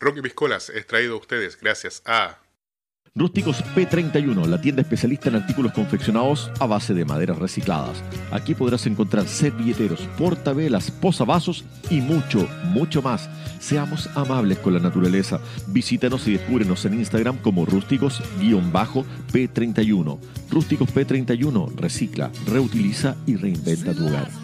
Rocky Piscolas es traído a ustedes gracias a Rústicos P31, la tienda especialista en artículos confeccionados a base de maderas recicladas. Aquí podrás encontrar servilleteros, portavelas, posavasos y mucho, mucho más. Seamos amables con la naturaleza. Visítanos y descúbrenos en Instagram como rústicos-p31. Rústicos P31 recicla, reutiliza y reinventa tu hogar.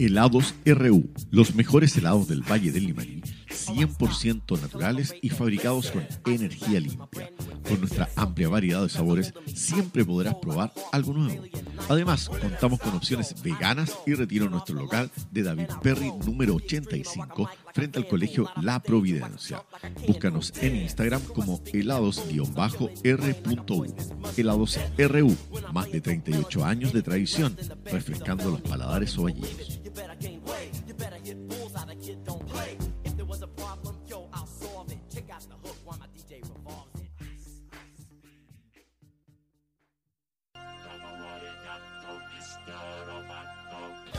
Helados RU, los mejores helados del Valle del Limarí, 100% naturales y fabricados con energía limpia. Con nuestra amplia variedad de sabores, siempre podrás probar algo nuevo. Además, contamos con opciones veganas y retiro en nuestro local de David Perry número 85 frente al colegio La Providencia. Búscanos en Instagram como helados-r.u. Helados RU, más de 38 años de tradición, refrescando los paladares ovallinos.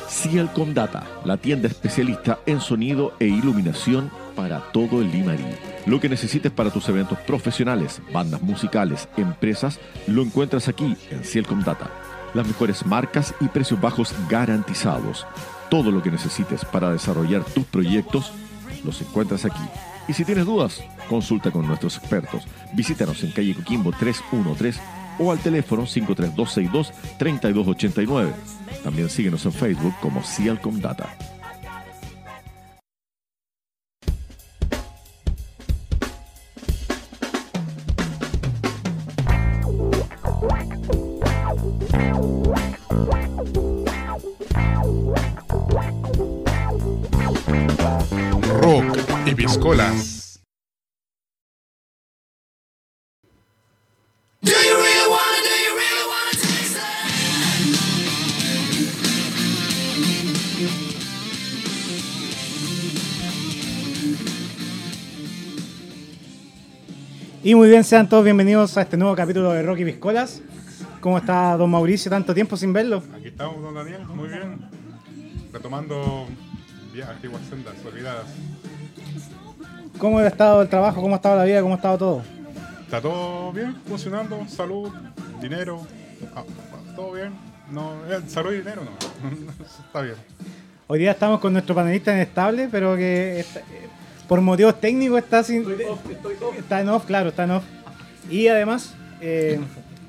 Cielcom Data, la tienda especialista en sonido e iluminación para todo el Limarí. Lo que necesites para tus eventos profesionales, bandas musicales, empresas, lo encuentras aquí en Cielcom Data. Las mejores marcas y precios bajos garantizados. Todo lo que necesites para desarrollar tus proyectos, los encuentras aquí. Y si tienes dudas, consulta con nuestros expertos. Visítanos en calle Coquimbo 313 o al teléfono 53262-3289. También síguenos en Facebook como Cialcom Data. Wanna taste it? Y muy bien, sean todos bienvenidos a este nuevo capítulo de Rocky Piscolas. ¿Cómo está don Mauricio? Tanto tiempo sin verlo. Aquí estamos, don Daniel, muy bien. Retomando ya antiguas sendas olvidadas. ¿Cómo ha estado el trabajo? ¿Cómo ha estado la vida? ¿Cómo ha estado todo? ¿Está todo bien? ¿Funcionando? ¿Salud? ¿Dinero? Ah, ¿Todo bien? No, eh, salud y dinero no. Está bien. Hoy día estamos con nuestro panelista inestable, pero que está- eh, por motivos técnicos está sin. Está en off, claro, está en off. Y además, eh,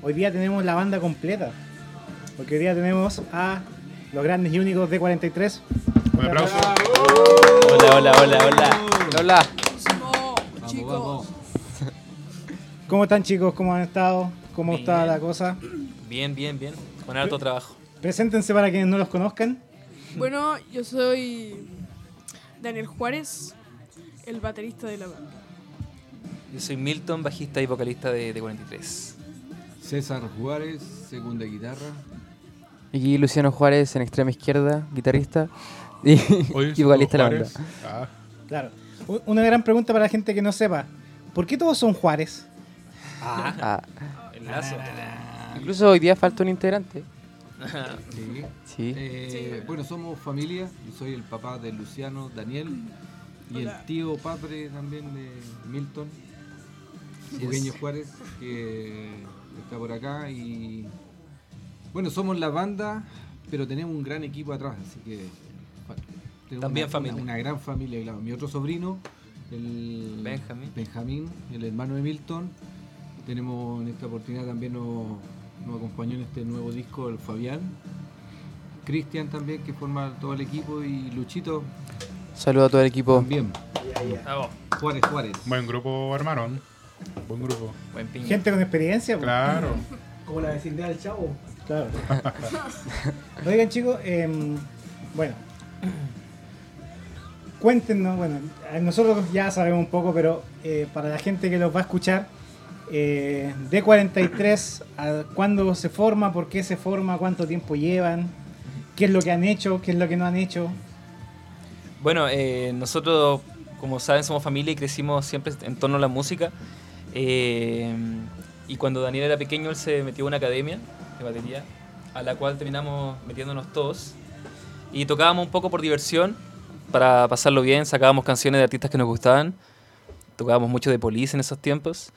hoy día tenemos la banda completa. Porque hoy día tenemos a los grandes y únicos de 43. Un aplauso. Hola, hola, hola, hola. Hola. chicos. ¿Cómo están chicos? ¿Cómo han estado? ¿Cómo está la cosa? Bien, bien, bien. Con harto trabajo. Preséntense para quienes no los conozcan. Bueno, yo soy Daniel Juárez, el baterista de la banda. Yo soy Milton, bajista y vocalista de, de 43. César Juárez, segunda guitarra. Y Luciano Juárez en extrema izquierda, guitarrista y, y vocalista de la banda. Ah, Claro. Una gran pregunta para la gente que no sepa. ¿Por qué todos son Juárez? Ah, El lazo. incluso hoy día falta un integrante. Sí. Sí. Eh, Bueno, somos familia. Yo soy el papá de Luciano, Daniel. Y Hola. el tío padre también de Milton, Eugenio es. Juárez, que está por acá. Y bueno, somos la banda, pero tenemos un gran equipo atrás, así que. También una, familia. Una, una gran familia, claro. Mi otro sobrino, el Benjamín. Benjamín, el hermano de Milton. Tenemos en esta oportunidad también nos, nos acompañó en este nuevo disco el Fabián. Cristian también, que forma todo el equipo, y Luchito Saludo a todo el equipo. también. Juárez, Juárez. buen grupo armaron. Buen grupo. Buen piña. Gente con experiencia. pues. Claro. Como la vecindad del chavo. Claro. Oigan chicos, em, bueno. Cuéntenos, bueno, eh, nosotros ya sabemos un poco, pero eh, para la gente que los va a escuchar, eh, D43, ¿a ¿cuándo se forma? ¿Por qué se forma? ¿Cuánto tiempo llevan? ¿Qué es lo que han hecho? ¿Qué es lo que no han hecho? Bueno, eh, nosotros, como saben, somos familia y crecimos siempre en torno a la música. Y cuando Daniel era pequeño, él se metió a una academia de batería, a la cual terminamos metiéndonos todos. Y tocábamos un poco por diversión, para pasarlo bien, sacábamos canciones de artistas que nos gustaban. Tocábamos mucho de Police en esos tiempos.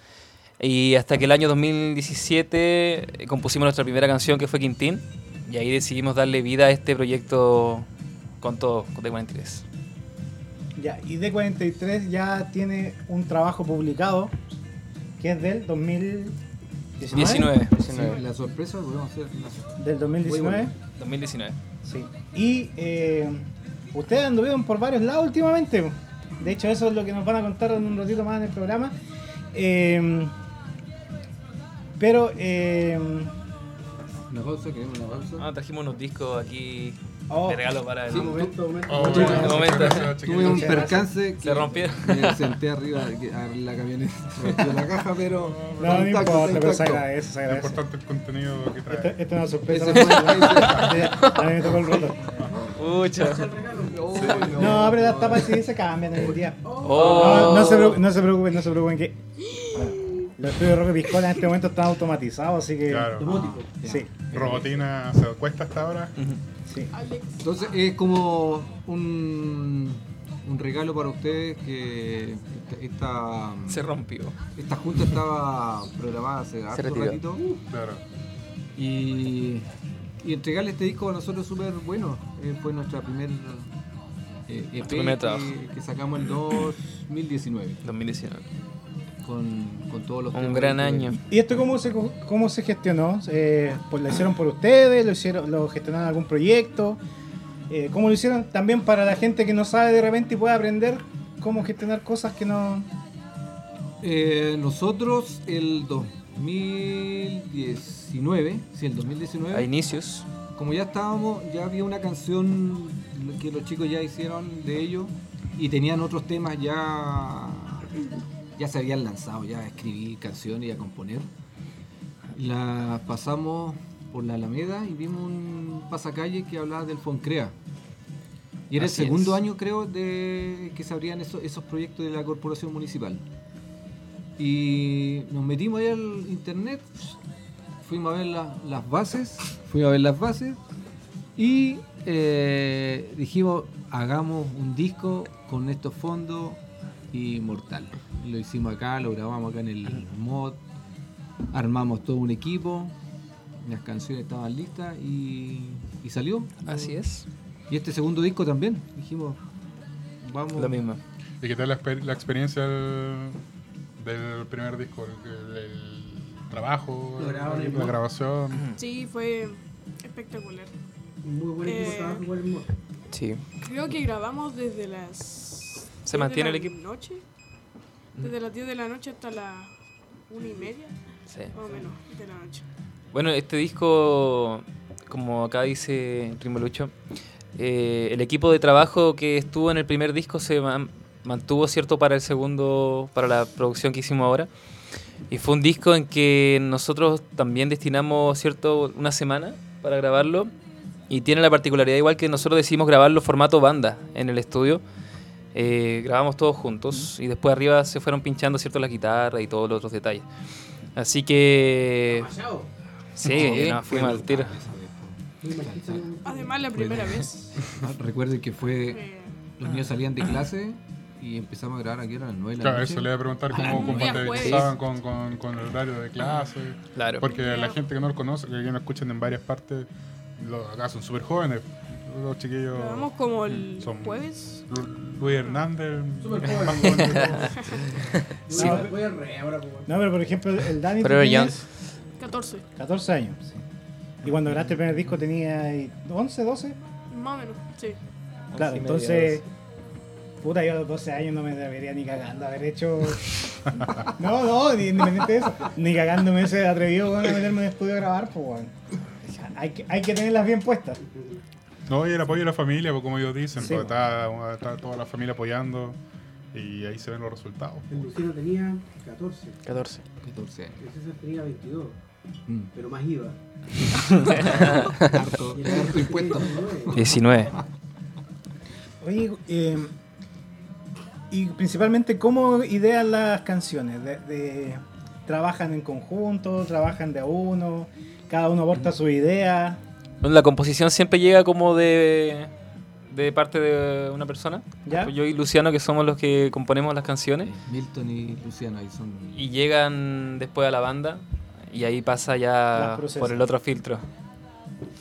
Y hasta que el año 2017 eh, compusimos nuestra primera canción, que fue Quintín. Y ahí decidimos darle vida a este proyecto con todo, con D43. Ya, y D43 ya tiene un trabajo publicado que es del 2019. 19. Sí, la sorpresa, podemos hacer la- Del 2019. Muy 2019. Sí. Y eh, ustedes anduvieron por varios lados últimamente. De hecho, eso es lo que nos van a contar en un ratito más en el programa. Eh, pero, eh, Una pausa, queremos una pausa. Ah, trajimos unos discos aquí Oh. de regalo para el. Sí, momento, momento. Oh, Tuve- bueno, momento. muchas gracias, Tuve un percance que Se rompieron. Me senté arriba a la camioneta, rompió la caja, pero. No, no importa, pero se agradece, se Lo agradece. importante es el contenido que trae. esto es una sorpresa. A mí me tocó el roto. Pucha. Uy, No, pero las tapas sí se cambian en el día. Oh. No, no se preocupen, no se preocupen, no se preocupen que los estudios de Roque Piscola en este momento están automatizados, así que Claro. sí, Robotina se cuesta hasta ahora. sí. Entonces es como un, un regalo para ustedes que esta, esta, Se rompió. esta junta estaba programada hace harto retiró. ratito Claro. y, y entregarle este disco a nosotros es súper bueno. Eh, fue nuestra primer eh, EP Nuestro primer trabajo. que, que sacamos en 2019 2019. con, con todos los Un gran año. ¿Y esto cómo se, cómo se gestionó? Eh, pues, ¿Lo hicieron por ustedes? ¿Lo, hicieron, lo gestionaron algún proyecto? Eh, ¿Cómo lo hicieron también para la gente que no sabe de repente y puede aprender cómo gestionar cosas que no... Eh, nosotros el 2019, sí, el 2019, A inicios. Como ya estábamos, ya había una canción que los chicos ya hicieron de ellos y tenían otros temas ya, ya se habían lanzado, ya a escribir canciones y a componer. La pasamos por la Alameda y vimos un pasacalle que hablaba del Foncrea. Y era Así el segundo es. año, creo, de que se abrían esos, esos proyectos de la corporación municipal. Y nos metimos ahí al internet, fuimos a ver la- las bases, fuimos a ver las bases y eh, dijimos, hagamos un disco con estos fondos y mortal. Lo hicimos acá, lo grabamos acá en el mod, armamos todo un equipo, las canciones estaban listas y, y salió. Así es. Y este segundo disco también, dijimos, vamos. Lo mismo. ¿Y qué tal la, exper- la experiencia del, del primer disco? El, el trabajo, la grabación. Sí, fue espectacular. Muy buen equipo, Eh, estaba igual en modo. Sí. Creo que grabamos desde las. ¿Se 10 de mantiene la el equipo? Noche. Desde las 10 de la noche hasta las 1 y media, Sí. más o menos, de la noche. Bueno, este disco, como acá dice Primo Lucho, eh, el equipo de trabajo que estuvo en el primer disco se mantuvo, ¿cierto?, para el segundo, para la producción que hicimos ahora. Y fue un disco en que nosotros también destinamos, ¿cierto?, una semana para grabarlo. Y tiene la particularidad, igual que nosotros decidimos grabarlo formato banda en el estudio. Eh, grabamos todos juntos y después arriba se fueron pinchando, ¿cierto?, la guitarra y todos los otros detalles. Así que... Demasiado. Sí, no, fuimos al tiro. Además, la primera vez. Ah, Recuerden que fue, fue- los niños salían de clase y empezamos a grabar aquí a las 9 de la Claro, noche. eso le iba a preguntar Ah, cómo compatibilizaban con, con, con el horario de clase. Claro. Porque la gente que no lo conoce, que no escuchan en varias partes, lo, acá son súper jóvenes. Los chiquillos. Grabamos como el Son- jueves. Lu- Luis Hernández, Súper joven. Sí. Voy a re ahora, pues. No, pero por ejemplo, el Dani Pero tienes 14, 14 años. sí. Y cuando grabaste el primer disco tenía 11, 12. más o menos, sí. Claro, entonces. Puta, yo a los 12 años no me debería ni cagando haber hecho. No, no, independiente de eso. Ni cagando me hubiese atrevido a meterme en el estudio a grabar, pues, weón. Hay que, hay que tenerlas bien puestas. No, y el apoyo de la familia, pues, como ellos dicen, Sí, pues, po. está, está toda la familia apoyando y ahí se ven los resultados. El Luciano tenía 14, 14. 14 años. el César tenía 22, Mm. pero más IVA. Harto, harto impuesto. 19. 19. Oye, eh, y principalmente, ¿cómo idean las canciones? De, de- ¿Trabajan en conjunto? ¿Trabajan de a uno? ¿Cada uno aporta su idea? Bueno, la composición siempre llega como de, de parte de una persona. ¿Ya? Pues yo y Luciano, que somos los que componemos las canciones. Milton y Luciano ahí son. Y llegan después a la banda. Y ahí pasa ya por el otro filtro.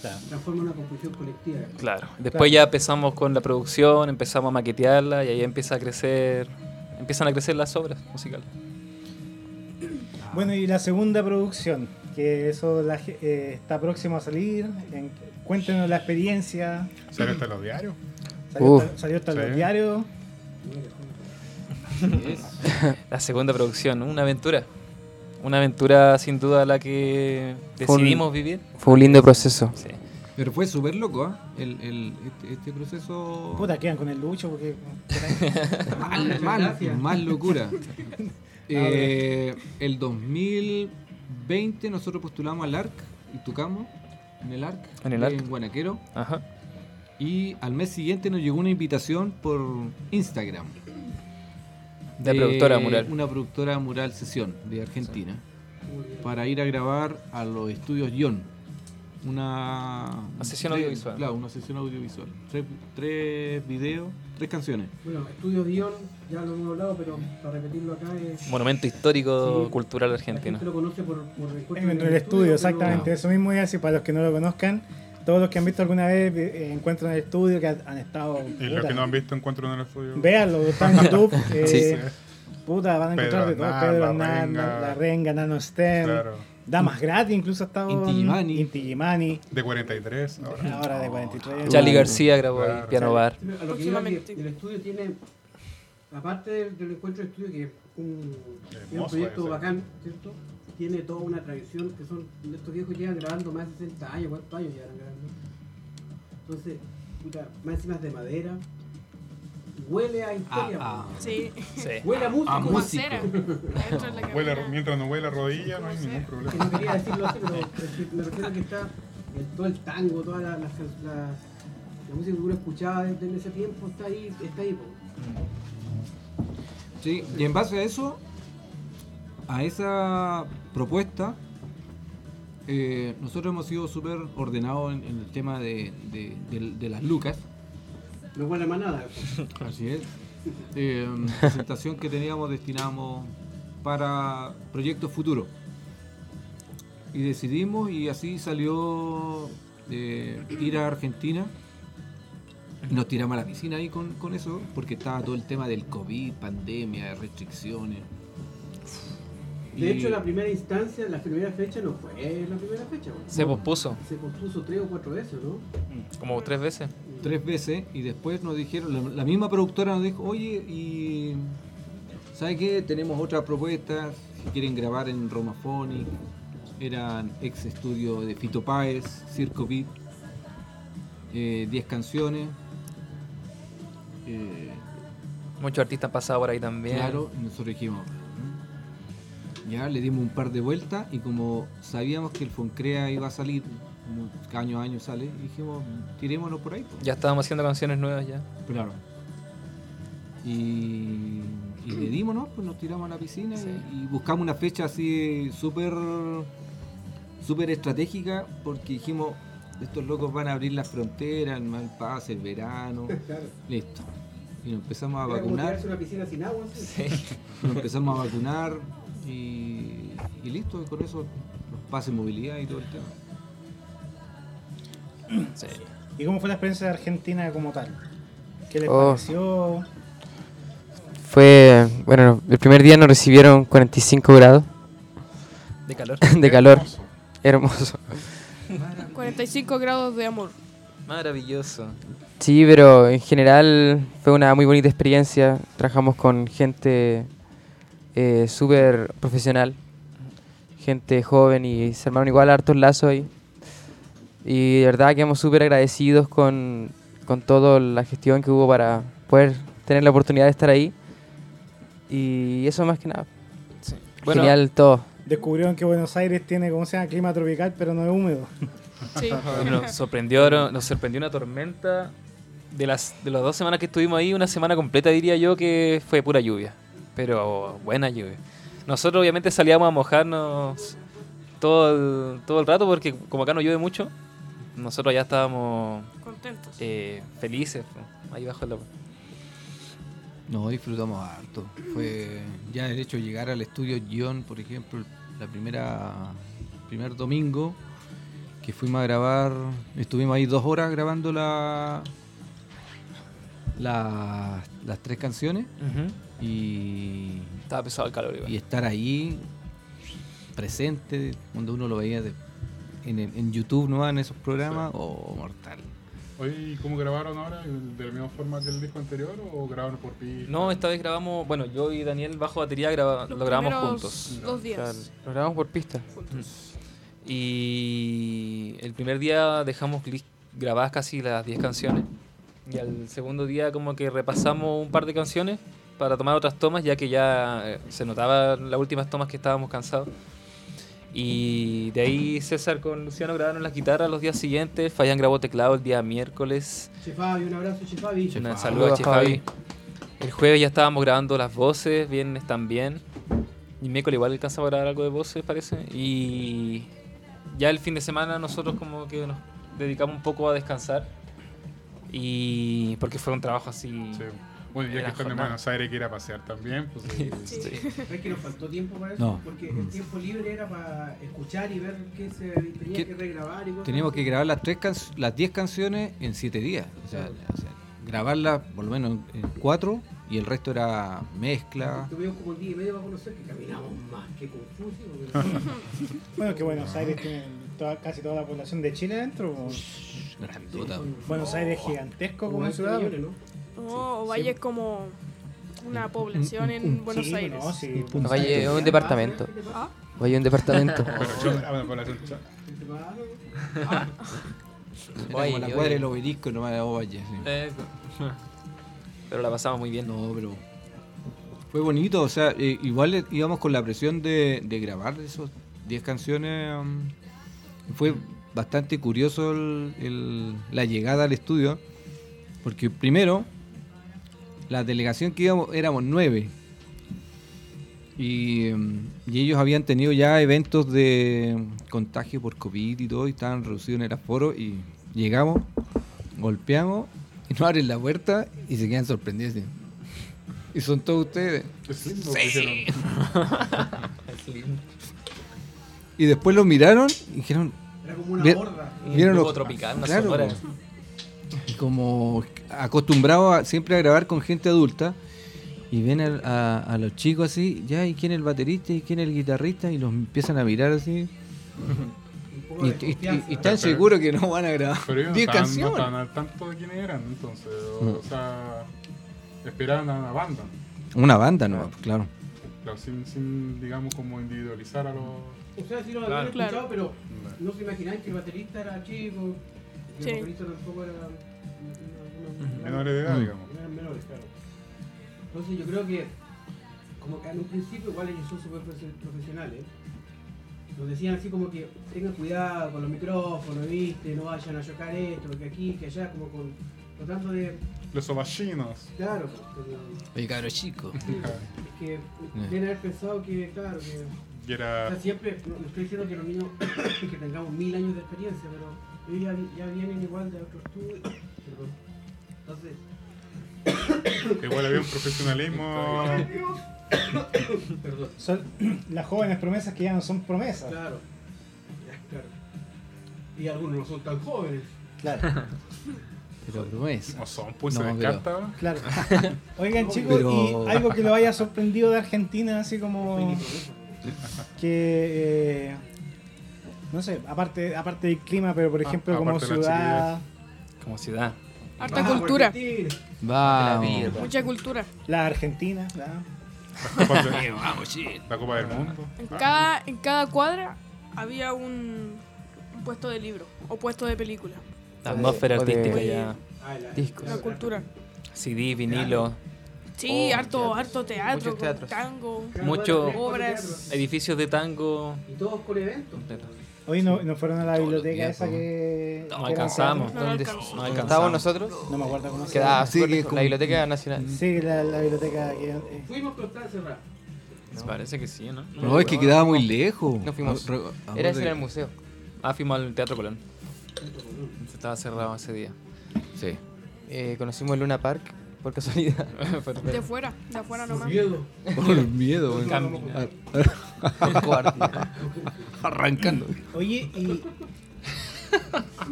Claro. Transforma una composición colectiva. Claro. Después ya empezamos con la producción, empezamos a maquetearla y ahí empieza a crecer, empiezan a crecer las obras musicales. Bueno, y la segunda producción, que eso la eh, está próximo a salir. En- cuéntenos la experiencia. ¿Sale hasta los diarios? Salió, hasta- salió los diarios. La segunda producción, una aventura. Una aventura sin duda la que Fue un- decidimos vivir. Fue un lindo proceso. Sí. Pero fue súper loco, ¿ah? El, el, este, este proceso. Puta, quedan con el lucho porque. Más locura. Eh, el 2020 nosotros postulamos al ARC y tocamos en el ARC, En el ARC. en Guanaquero. Ajá. Y al mes siguiente nos llegó una invitación por Instagram. De la productora Mural. Una productora Mural Sesión de Argentina. Bien. Para ir a grabar a los estudios Ion. Una, Una sesión tres- audiovisual. Claro, una sesión audiovisual. Tres, tres videos, tres canciones. Bueno, Estudio Dion, ya lo hemos hablado, pero para repetirlo acá es. Monumento histórico Sí. cultural La argentino. gente lo conoce por, por encuentro En el estudio, exactamente. pero- Eso mismo iba a decir para los que no lo conozcan. Todos los que han visto alguna vez eh, encuentros en el estudio, que han, han estado. Y los que no han visto encuentro en el estudio. Véanlo, está en YouTube. eh, Sí. Puta, van a encontrar de todo. Pedro La Renga. La Renga, Nano Stem. Claro. Damas gratis, incluso ha estado. Inti Gimani. Inti Gimani, De 43 ahora. Ahora de 43. Charlie García grabó ahí, Claro. Piano Bar. A lo que iba que el estudio tiene, aparte del, del encuentro de estudio, que es un, es un proyecto ese. bacán, ¿cierto? Tiene toda una tradición que son, estos viejos llevan grabando más de 60 años, ¿cuántos años llevan grabando? Entonces, puta, es de madera, huele a historia, Ah, po. Sí. Sí. huele a a músico. Huele- cabina. mientras no huele a rodilla, no hay ningún que problema. no quería decirlo así, pero me refiero a que está el- todo el tango, toda la, la, la- la música que uno escuchaba desde ese tiempo está ahí, está ahí. Sí, y en base a eso, a esa propuesta, eh, nosotros hemos sido súper ordenados en, en el tema de, de- de- de las lucas. No huele más nada. Así es. Eh, presentación que teníamos destinamos para proyectos futuros. Y decidimos y así salió eh, ir a Argentina. Nos tiramos a la piscina ahí con, con eso, porque estaba todo el tema del COVID, pandemia, restricciones. De Y- hecho, la primera instancia, la primera fecha no fue la primera fecha. Se pospuso Se pospuso tres o cuatro veces, ¿no? como tres veces. tres veces y después nos dijeron, la, la misma productora nos dijo, oye, y ¿sabe qué? Tenemos otras propuestas, si quieren grabar en Romaphonic, eran ex estudio de Fito Páez, Circo Beat, 10 canciones. eh, Muchos artistas han pasado por ahí también. Claro, y nosotros dijimos, "Mm". Ya le dimos un par de vueltas y como sabíamos que el Foncrea iba a salir, año a año sale, dijimos, tirémonos por ahí. pues". Ya estábamos haciendo canciones nuevas ya. Claro. Y, y le dimos, ¿no? Pues nos tiramos a la piscina Sí. y, y buscamos una fecha así súper súper estratégica porque dijimos, estos locos van a abrir las fronteras, el mal pase, el verano, Claro. listo. Y nos empezamos a Era vacunar, una piscina sin agua. ¿sí? nos empezamos a vacunar y, y listo, y con eso los pases movilidad y todo el tema. Sí. ¿Y cómo fue la experiencia de Argentina como tal? ¿Qué les Oh. pareció? Fue, bueno, el primer día nos recibieron 45 grados De calor. de calor. Hermoso. Hermoso. 45 grados de amor. Maravilloso. Sí, pero en general fue una muy bonita experiencia. Trabajamos con gente eh, súper profesional, gente joven y se armaron igual hartos lazos ahí. Y de verdad quedamos súper agradecidos con, con toda la gestión que hubo para poder tener la oportunidad de estar ahí. Y eso más que nada. Bueno, Genial todo. Descubrieron que Buenos Aires tiene, como se llama, clima tropical, pero no es húmedo. Sí. Nos sorprendió, nos sorprendió una tormenta. De las, de las dos semanas que estuvimos ahí, una semana completa diría yo que fue pura lluvia. Pero buena lluvia. Nosotros obviamente salíamos a mojarnos todo el, todo el rato porque como acá no llueve mucho, nosotros ya estábamos Contentos. eh, felices ahí bajo la... No, disfrutamos harto. Fue ya el hecho de llegar al estudio Guión, por ejemplo, la primera primer domingo que fuimos a grabar, estuvimos ahí dos horas grabando la, la- las tres canciones y, Estaba pesado el calor igual. y estar ahí presente cuando uno lo veía de- en, YouTube no en esos programas o mortal. Oye, ¿cómo grabaron ahora? ¿De la misma forma que el disco anterior o grabaron por pista? No, esta vez grabamos, bueno, yo y Daniel bajo batería graba- Los lo grabamos juntos. Dos días. Claro, Lo grabamos por pista. juntos. Y el primer día dejamos grabadas casi las 10 canciones. Y al segundo día como que repasamos un par de canciones para tomar otras tomas, ya que ya eh, se notaba en las últimas tomas que estábamos cansados. Y de ahí César con Luciano grabaron las guitarras los días siguientes. Fabián grabó teclado el día miércoles. Che Fabi, un abrazo, Che Fabi. Che Un saludo a Saludos, Che Fabi. Fabi. El jueves ya estábamos grabando las voces, viernes también. Y miércoles igual alcanzamos a grabar algo de voces, parece. Y ya el fin de semana nosotros como que nos dedicamos un poco a descansar. Y porque fue un trabajo así. Sí. Bueno, ya que están en jornada. Buenos Aires que ir a pasear también, pues Sí. ¿Ves que nos faltó tiempo para eso? No. Porque el tiempo libre era para escuchar y ver qué se tenía ¿Qué? que regrabar y cosas Teníamos así. que grabar las tres can- las 10 canciones en 7 días. O sea, o sea, grabarlas por lo menos en 4 y el resto era mezcla. Tuvimos como un día y medio para conocer que caminamos más que confusos. porque- Bueno, que Buenos Aires tiene toda- casi toda la población de Chile dentro. Grandota. Buenos Aires es gigantesco como 20 ciudad. millones, ¿no? No, Ovalle es como una población en un- Buenos Sí, Aires. no, sí. Valle es un departamento. Ah, Valle es un departamento. Yo, ah, la cuadra del obelisco nomás de Ovalle. sí. Pero la pasamos muy bien. No, pero fue bonito. O sea, eh, igual eh, íbamos con la presión de, de grabar esos 10 canciones. um, fue bastante curioso el- el- la llegada al estudio. Porque primero, la delegación que íbamos éramos nueve. Y, um, y ellos habían tenido ya eventos de contagio por COVID y todo, y estaban reducidos en el aforo. Y llegamos, golpeamos, y nos abren la puerta y se quedan sorprendidos. Y son todos ustedes. Es lindo, dijeron. Y después los miraron y dijeron, Era como una. Un ¿Vieron los- tropical, una Claro, como acostumbrados a- siempre a grabar con gente adulta. Y ven a, a los chicos así, ya, ¿y quién es el baterista? ¿Y quién es el guitarrista? Y los empiezan a mirar así. Un poco Y, y- y- desconfianza. y están seguros que no van a grabar Pero ellos no 10 estaban, no canciones. estaban al tanto de quiénes eran, entonces, o, Mm. o sea, esperaban a una banda. Una banda, no, claro. Claro, sin, sin, digamos, como individualizar a los... O sea, sí lo Claro. habían escuchado, Claro. pero no se imaginaban que el baterista era chico, que Sí. el vocalista tampoco era. No- no- no- menores de edad, digamos. no eran menores, claro. Entonces yo creo que, como que en un principio, igual ellos son súper profe- profesionales. Nos decían así como que tengan cuidado con los micrófonos, ¿viste? No vayan a chocar esto, porque aquí, que allá, como con. Tratando de. Los ovallinos. Claro, pero- Oye, cabros chicos. sí, es que deben haber pensado que, claro, que. Y O era... sea, siempre, no, no estoy diciendo que los niños que tengamos mil años de experiencia, pero ellos ya, ya vienen igual de otro estudio. Entonces, Igual había un profesionalismo... perdón. Son las jóvenes promesas que ya no son promesas. Claro. Ya, claro. Y algunos no son tan jóvenes. Claro. Pero promesa. No son, pues No, se me pero- encanta. ¿no? claro. Oigan, chicos, Pero- y algo que lo haya sorprendido de Argentina, así como que. eh, no sé, aparte, aparte del clima, pero por Ah, ejemplo, como ciudad, Como ciudad. Harta Vamos, cultura. Vamos. Mucha cultura. la Argentina, la- de- sí. la Copa del Mundo. En cada, en cada cuadra había un, un puesto de libro o puesto de película. La atmósfera artística ya. Ah, la- Discos. La cultura. CD, vinilo, Sí, Oh, harto, teatros. harto teatro, Muchos con teatros. tango. Mucho- Obras. edificios de tango. Y todos con eventos. Hoy no, no fueron a la biblioteca días, esa que. No que alcanzamos. No ¿Dónde. No estábamos alcanzamos. nosotros? No me acuerdo cómo se Quedaba llama. Sí, lejos, como- la Biblioteca Nacional. Sí, la, la biblioteca que. eh, Fuimos, pero estaba cerrada. Parece que sí, ¿no? No, es que quedaba muy lejos. No fuimos. Ah, Era ese en el museo. Ah, fuimos al Teatro Colón. Estaba cerrado ese día. Sí. Eh, conocimos el Luna Park por casualidad. De fuera, de afuera nomás. Miedo. Por el miedo, weón. Caminar. Arrancando. Oye, y.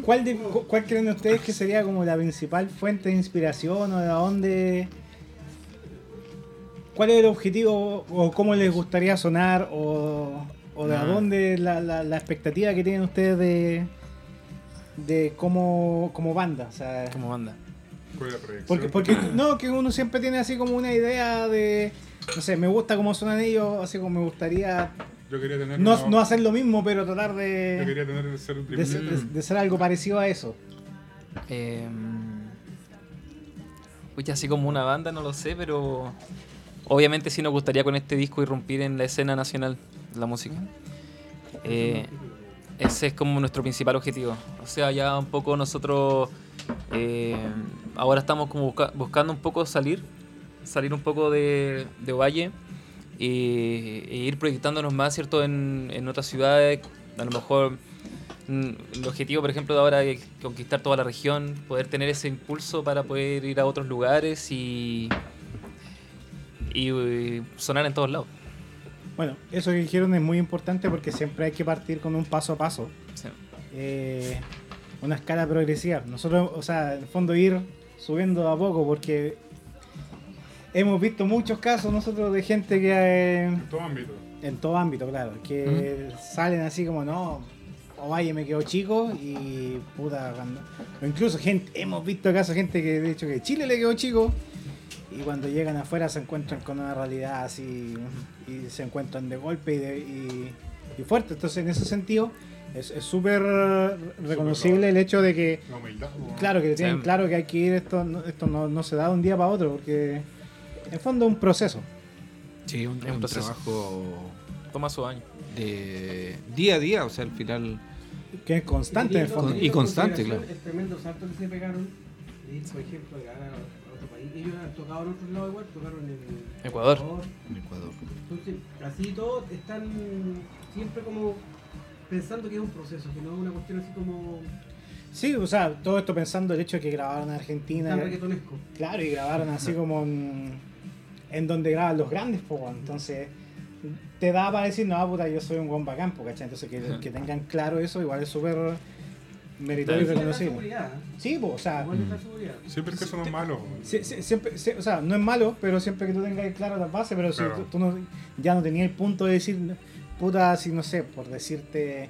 ¿Cuál, de- cu- ¿Cuál creen ustedes que sería como la principal fuente de inspiración o de dónde. ¿Cuál es el objetivo o cómo les gustaría sonar o, o de a Ah. dónde la, la, la expectativa que tienen ustedes de, de como, como banda? O sea, Como banda. Porque, porque no, que uno siempre tiene así como una idea de, no sé, me gusta cómo suenan ellos, así como me gustaría Yo quería tener. no, una- no hacer lo mismo, pero tratar Yo de, quería tener ser de, ser- de- de ser algo parecido a eso. Eh, Uy, así como una banda, no lo sé, pero obviamente sí nos gustaría con este disco irrumpir en la escena nacional de la música. Eh, ese es como nuestro principal objetivo. O sea, ya un poco nosotros eh, ahora estamos como busca- buscando un poco salir, salir un poco de, de Valle e ir proyectándonos más, ¿cierto?, en, en otras ciudades. A lo mejor mm, el objetivo, por ejemplo, de ahora es conquistar toda la región, poder tener ese impulso para poder ir a otros lugares y, y, eh, sonar en todos lados. Bueno, eso que dijeron es muy importante porque siempre hay que partir con un paso a paso. Sí. eh, una escala progresiva. Nosotros, o sea, en el fondo ir subiendo a poco porque hemos visto muchos casos nosotros de gente que eh, En todo ámbito. en todo ámbito, claro, que salen así como no, o vaya me quedo chico y puta cuando o incluso gente, hemos visto casos de gente que de hecho que Chile le quedó chico y cuando llegan afuera se encuentran con una realidad así y se encuentran de golpe y, de- y- y fuerte. Entonces en ese sentido es es súper reconocible el hecho de que La humildad. po. Claro, que tienen Sí. claro que hay que ir, esto, no- esto no, no se da de un día para otro, porque en fondo es un proceso. Sí, un, Es un un trabajo Toma su año. de día a día, o sea, al final. Que es constante en el fondo. y constante, claro. El tremendo salto que se pegaron, de ir, por ejemplo, a grabar a, otro país. Ellos han tocado en otros lados igual, tocaron en Ecuador. En Ecuador. Entonces, así todos están siempre como pensando que es un proceso, que no es una cuestión así como Sí, o sea, todo esto pensando el hecho de que grabaron en Argentina. tan reggaetonesco. Claro, y grabaron así como en, en donde graban los grandes, pues, entonces te da para decir, no, puta, yo soy un buen bacán, ¿cachai? Entonces que, que tengan claro eso, igual es súper meritorio y ¿eh? Sí, pues, o sea, seguridad. Siempre que eso no es malo. Sie- sie- siempre, sie- o sea, no es malo, pero siempre que tú tengas claro las bases, pero si tú, tú no, ya no tenías el punto de decir, puta, si no sé, por decirte,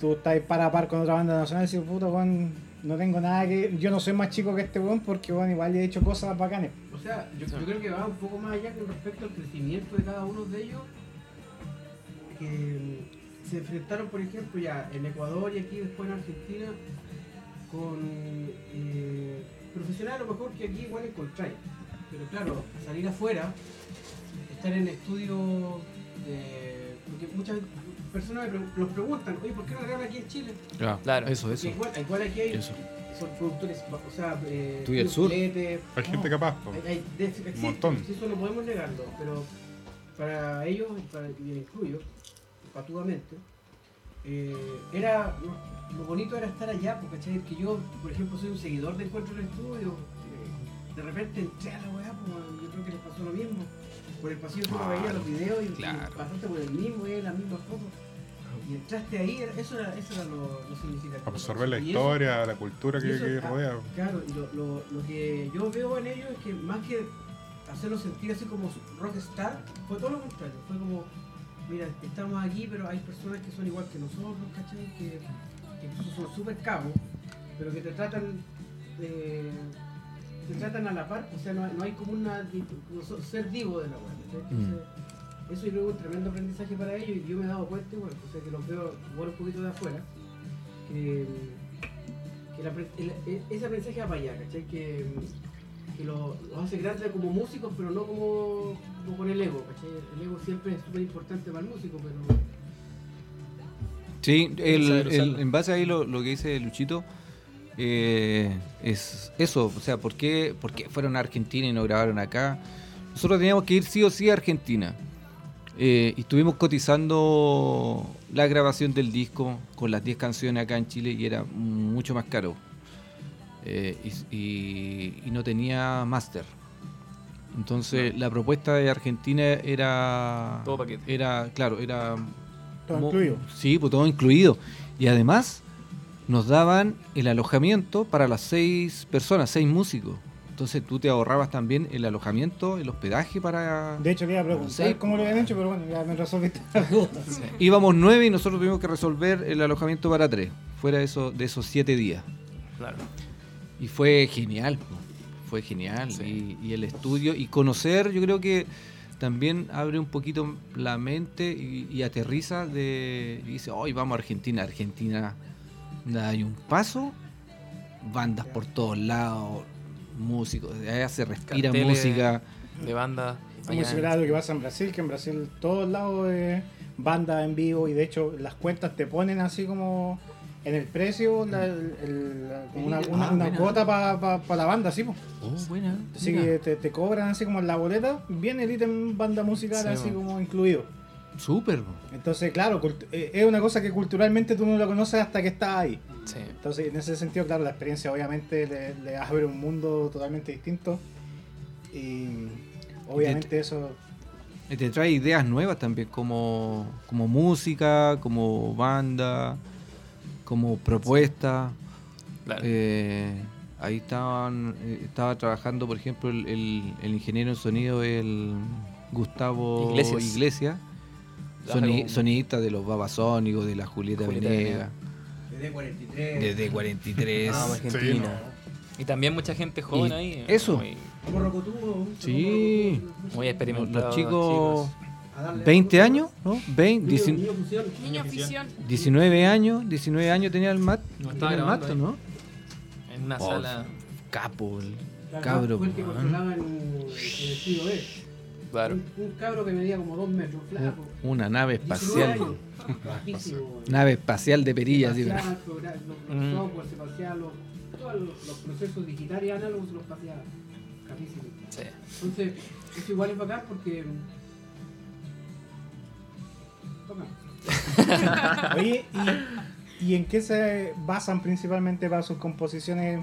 tú estás par a par con otra banda nacional dices, puta, weón, no tengo nada que, yo no soy más chico que este weón porque, weón, igual he hecho cosas bacanes. O sea, yo, creo que va un poco más allá con respecto al crecimiento de cada uno de ellos. Que se enfrentaron, por ejemplo, ya en Ecuador y aquí después en Argentina, con eh, profesionales a lo mejor que aquí igual encontráis. Pero claro, salir afuera, estar en estudios de. Porque muchas personas me pre- nos preguntan, oye, ¿por qué no graban aquí en Chile? Claro. Eso, eso. igual, igual aquí hay, Eso. son productores, o sea, eh, Tú y el sur. Hay gente capaz. hay- hay- de- existe, montón. Eso no podemos negarlo, pero para ellos, para, y me incluyo, patuamente, eh, era lo, lo bonito era estar allá, porque ¿cachai? que yo, por ejemplo, soy un seguidor de Encuentro en el Estudio. eh, de repente entré a la weá, pues, yo creo que les pasó lo mismo. Por el pasillo tú Ah, veías los videos y, y claro. pasaste por el mismo, veías las mismas fotos. Y entraste ahí, eso era, eso era lo, lo significativo. Absorber la Y eso- historia, la cultura y que, eso, que rodea. Claro, y lo, lo, lo que yo veo en ellos es que más que hacerlo sentir así como rockstar, fue todo lo contrario. Fue como, mira, estamos aquí, pero hay personas que son igual que nosotros, ¿cachai? Que, que incluso son súper cabos, pero que te tratan de, te tratan a la par, o sea, no, hay- no hay como una como ser divo de la web. Entonces, eso yo creo que es un tremendo aprendizaje para ellos y yo me he dado cuenta, igual, o sea, que los veo igual un poquito de afuera, que, que el- e- ese aprendizaje va para allá, ¿cachai? Que, que lo, lo hace grande como músicos, pero no como, como con el ego, ¿cachai? El ego siempre es súper importante para el músico, pero Sí, el- el- en base ahí lo, lo que dice Luchito, eh, es eso, o sea, ¿por qué, por qué fueron a Argentina y no grabaron acá? Nosotros teníamos que ir sí o sí a Argentina. Eh, y estuvimos cotizando la grabación del disco con las 10 canciones acá en Chile y era mucho más caro. Eh, y, y- y no tenía máster. Entonces la propuesta de Argentina era... Todo paquete. Era, claro, era Todo incluido. Sí, pues todo incluido. Y además nos daban el alojamiento para las seis personas, seis músicos. Entonces tú te ahorrabas también el alojamiento, el hospedaje para... De hecho, le iba a preguntar Sí. cómo lo habían hecho, pero bueno, ya me resolviste la duda. Íbamos nueve y nosotros tuvimos que resolver el alojamiento para tres, fuera de, eso, de esos siete días. Claro. Y fue genial, fue genial. Y, y el estudio y conocer, yo creo que también abre un poquito la mente y, y aterriza de... Y dice, hoy vamos a Argentina, Argentina, hay un paso, bandas por todos lados, músicos, de allá se respira Carteles música. De banda. Muy allá. similar a lo que pasa en Brasil, que en Brasil todos lados es banda en vivo y de hecho las cuentas te ponen así como en el precio la- el- el- como una, una- Ah, una cuota para la banda, así pues. Oh, buena. Así mira. que te, te cobran así como en la boleta, viene el ítem banda musical Sí, así po. como incluido. Súper. Entonces, claro, eh, es una cosa que culturalmente tú no lo conoces hasta que estás ahí. Sí. Entonces, en ese sentido, claro, la experiencia obviamente le, le abre un mundo totalmente distinto. Y obviamente eso Y te trae ideas nuevas también, como, como música, como banda, como propuesta. Claro. Eh, ahí estaban, eh, estaba trabajando, por ejemplo, el, el- el ingeniero en sonido, el Gustavo Iglesias. Iglesias, soni- con- sonidista de los Babasónicos, de la Julieta, Julieta Venegas, desde 43. desde 43. Ah, Sí, Argentina. no. Y también mucha gente joven Y ahí. eso. Muy, Como Rocotudo. Sí. muy Los, experimentados. los chicos, darle 20 a- años, ¿no? 20, Niño, 19 niño fusión. Niño afición. 19 años, 19 años tenía el mat, No tenía estaba el mato. ¿no? En una Oh, sala. Capo, el cabro. Fue el que controlaba en, en el estudio B. Claro. Un, un cabro que medía como dos metros, flaco. Una nave 19 espacial. Nave espacial de Se perilla, sí. paseaba el programa, los, los Mm. software, se paseaba los, todos los, los procesos digitales y análogos se los paseaba. Capísimo. Sí. Entonces, eso igual es bacán porque. Bacán. Oye, ¿y, y en qué se basan principalmente para sus composiciones?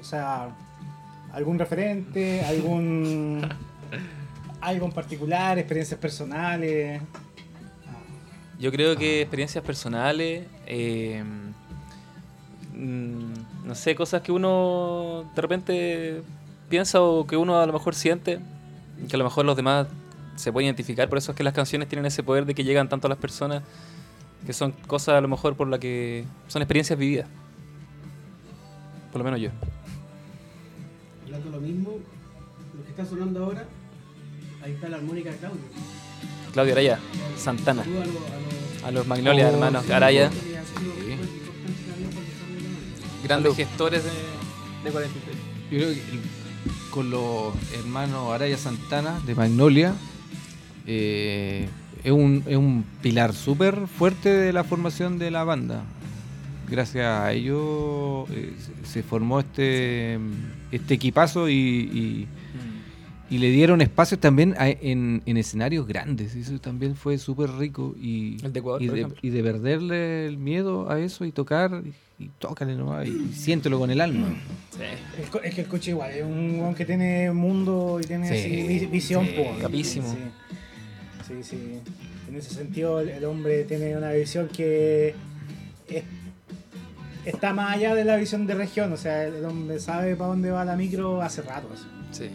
O sea, ¿algún referente? ¿Algún. Algo en particular? ¿Experiencias personales? Yo creo que experiencias personales, eh, mm, no sé, cosas que uno de repente piensa o que uno a lo mejor siente, que a lo mejor los demás se pueden identificar, por eso es que las canciones tienen ese poder de que llegan tanto a las personas, que son cosas a lo mejor por la que son experiencias vividas. Por lo menos yo. Hablando lo mismo, lo que está sonando ahora, ahí está la armónica de Claudio. Claudio Araya, Santana, Saludo a los- a los- a los Magnolia Oh, hermanos sí, Araya, grandes gestores de, de 43. Yo creo que el- con los hermanos Araya Santana de Magnolia eh, es, un, es un pilar súper fuerte de la formación de la banda. Gracias a ellos eh, se- se formó este, este equipazo y, y- y le dieron espacios también a- en, en escenarios grandes. Eso también fue súper rico. Y, El de Ecuador, y, de, y de perderle el miedo a eso y tocar y, y tócale nomás y siéntelo con el alma. Sí. Es que el coche igual es un weón que tiene mundo y tiene Sí, así vi- visión. sí, capísimo. Sí, sí, sí. En ese sentido, el, el hombre tiene una visión que es- está más allá de la visión de región. O sea, el hombre sabe para dónde va la micro hace rato. así. Sí.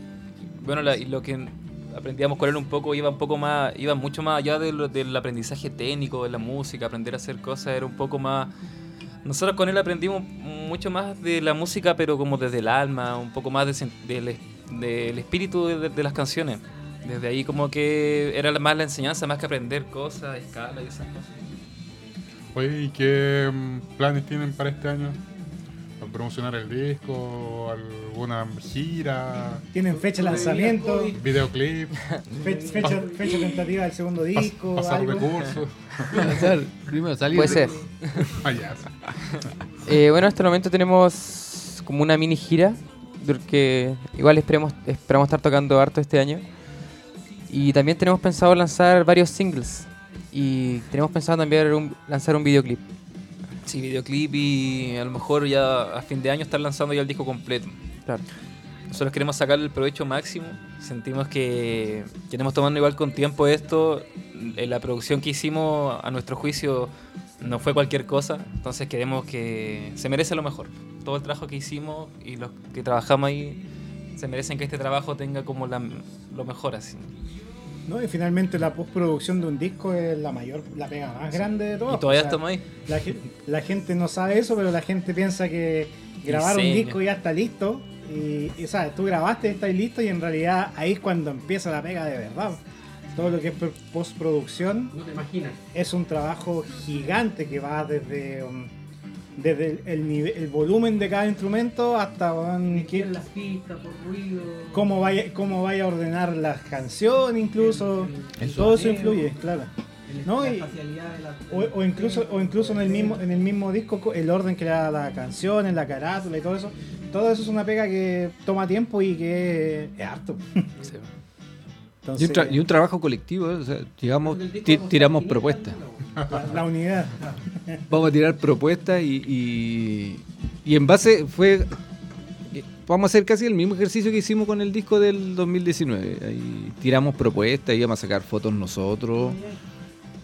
Bueno, la- lo que aprendíamos con él un poco iba un poco más, iba mucho más allá del aprendizaje técnico de la música, aprender a hacer cosas era un poco más. Nosotros con él aprendimos mucho más de la música, pero como desde el alma, un poco más de del, es- del espíritu de, las canciones. Desde ahí como que era más la enseñanza, más que aprender cosas, escala y esas cosas. Oye, ¿y qué mm, planes tienen para este año? ¿Para promocionar el disco? ¿Alguna gira? Tienen fecha de lanzamiento, ¿Videoclip? fe- fecha, fecha tentativa del segundo pas- disco, ¿Pasar algo. recursos? Primero salir. Puede ser. Ah. Eh, bueno, hasta el momento tenemos como una mini gira, porque igual esperemos, esperamos estar tocando harto este año. Y también tenemos pensado lanzar varios singles. Y tenemos pensado también un- lanzar un videoclip. Sí, videoclip y a lo mejor ya a fin de año estar lanzando ya el disco completo. Claro. Nosotros queremos sacar el provecho máximo. Sentimos que queremos tomando igual con tiempo esto. Eh, La producción que hicimos, a nuestro juicio, no fue cualquier cosa. Entonces queremos que se merece lo mejor. Todo el trabajo que hicimos y los que trabajamos ahí se merecen que este trabajo tenga como la- lo mejor así. ¿No? Y finalmente la postproducción de un disco es la mayor, la pega más grande de todas. Y todavía O sea, estamos ahí. La, ge- la gente no sabe eso, pero la gente piensa que grabar un disco ya está listo. Y, y, sabes, tú grabaste, estás listo y en realidad ahí es cuando empieza la pega de verdad. Todo lo que es pro- postproducción No te imaginas. es un trabajo gigante que va desde, um, desde el, el nive- el volumen de cada instrumento hasta qué- las pistas por ruido. cómo vaya cómo vaya a ordenar las canciones incluso. El- el Todo eso influye, claro. No, la y- espacialidad de la- O, o incluso, o incluso en el mismo, en el mismo disco, co- el orden que le da la canción, en la carátula y todo eso. Todo eso es una pega que toma tiempo y que es harto. Sí. Y un, tra- y un trabajo colectivo, ¿eh? o sea, llegamos, tiramos 500 propuestas. la, la unidad. Vamos a tirar propuestas y, y, y en base fue... eh, Vamos a hacer casi el mismo ejercicio que hicimos con el disco del 2019. Ahí tiramos propuestas, íbamos a sacar fotos nosotros.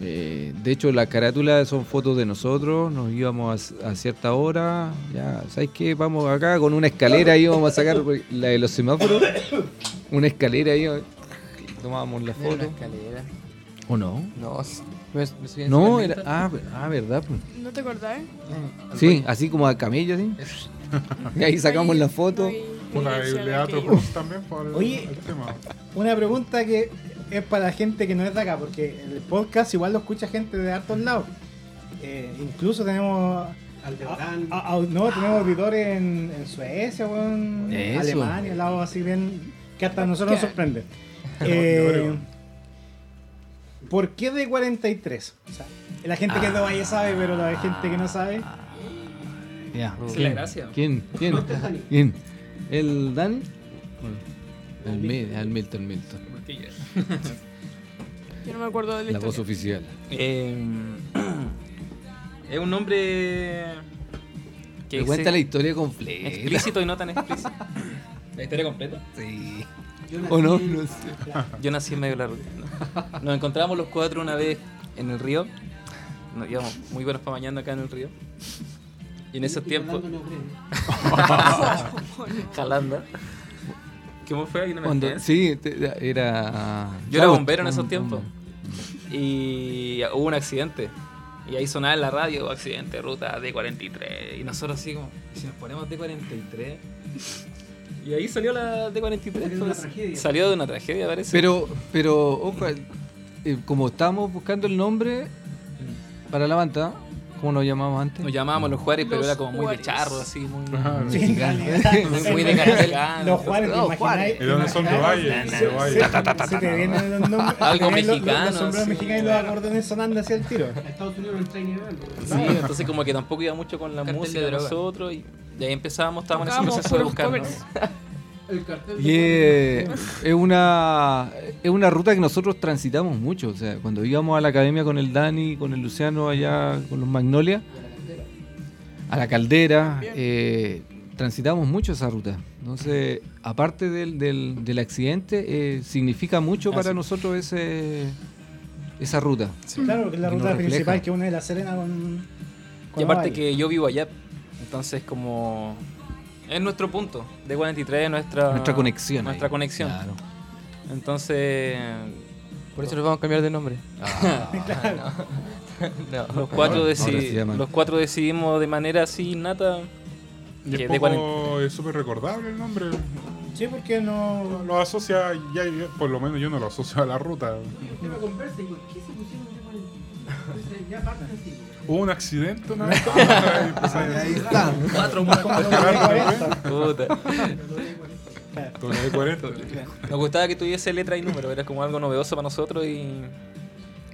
Eh, de hecho, las carátulas son fotos de nosotros. Nos íbamos a, a cierta hora. Ya, ¿sabes qué? Vamos acá con una escalera y íbamos a sacar la de los semáforos. Una escalera ahí. Tomábamos la foto. escalera. ¿O no? No, me- me en No, era. Ah, ah, verdad. pues. ¿No te acordás? Sí, así como a camello, así. Y ahí sacamos la foto. Una también por el, Oye. el tema. Una pregunta que es para la gente que no es de acá, porque el podcast igual lo escucha gente de hartos lados. Eh, incluso tenemos Aldebarán. a- a- no, tenemos auditores en, en Suecia, weón, Eso. Alemania, lados así bien que hasta nosotros nos sorprende. Eh. ¿Por qué de 43? O sea, la gente que es de Valle sabe, pero la gente que no sabe. Ya. Gracia. ¿Quién? ¿Quién? ¿Quién? ¿El Dani? El, Mil- el Milton Milton. Yo no me acuerdo de la, La voz oficial. Eh, es un nombre que cuenta la historia completa. explícito y no tan explícito. ¿La historia completa? Sí. Yo nací ¿O no? en- No sé. Yo nací en medio de la rutina. Nos encontramos los cuatro una vez en el río. Nos íbamos muy buenos para mañana acá en el río. Y en esos tiempos, jalando. ¿Cómo fue? Ahí no me Cuando- sí, te- era. Yo era bombero en esos tiempos. Y hubo un accidente. Y ahí sonaba en la radio, accidente, ruta D43. Y nosotros así como, si nos ponemos D43. Y ahí salió la D43. Salió de una pues. tragedia. Salió de una tragedia, parece. Pero, pero, ojo, eh, como estábamos buscando el nombre para la banda, ¿cómo nos llamamos antes? Nos llamábamos los Juárez, pero Los era como muy de Juárez. charro, así, muy. Ajá. Sí, en realidad, Muy de caracol. Los Juárez, ¿te Los imagináis? Juárez. ¿Y dónde son de Valle? Se- De Valle. se- Se te vienen los nombres. Algo los- mexicano, Los sombreros sí. mexicanos y los acordeones sonando hacia el tiro. A Estados Unidos no entra ni nivel. Sí, entonces como que tampoco iba mucho con la de música de nosotros y, y ahí empezábamos, estábamos en ese proceso de buscarnos. covers. El cartel Y es, es una es una ruta que nosotros transitamos mucho. O sea, cuando íbamos a la academia con el Dani, con el Luciano allá, con los Magnolia, a la caldera, eh, transitamos mucho esa ruta. Entonces, aparte del, del, del accidente, eh, significa mucho Ah, para sí. nosotros ese esa ruta. Claro, porque es la ruta principal que une La Serena con. con Y aparte que yo vivo allá, entonces como es nuestro punto de 43, nuestra Nuestra conexión. nuestra ahí. conexión. Claro. Entonces Por eso nos vamos a cambiar de nombre. no. los cuatro deci- los cuatro decidimos de manera así nata Y que es, de súper recordable el nombre. Sí, porque no. Lo asocia, ya, ya- por lo menos yo no lo asocio a la ruta. Yo me conversa y digo, ¿qué se pusieron de 40? Ya parte así. Hubo un accidente una vez. Ahí, pues, ahí, Ahí está. Cuatro muertos. Puta. doble 40. Nos gustaba que tuviese letra y número, era como algo novedoso para nosotros y.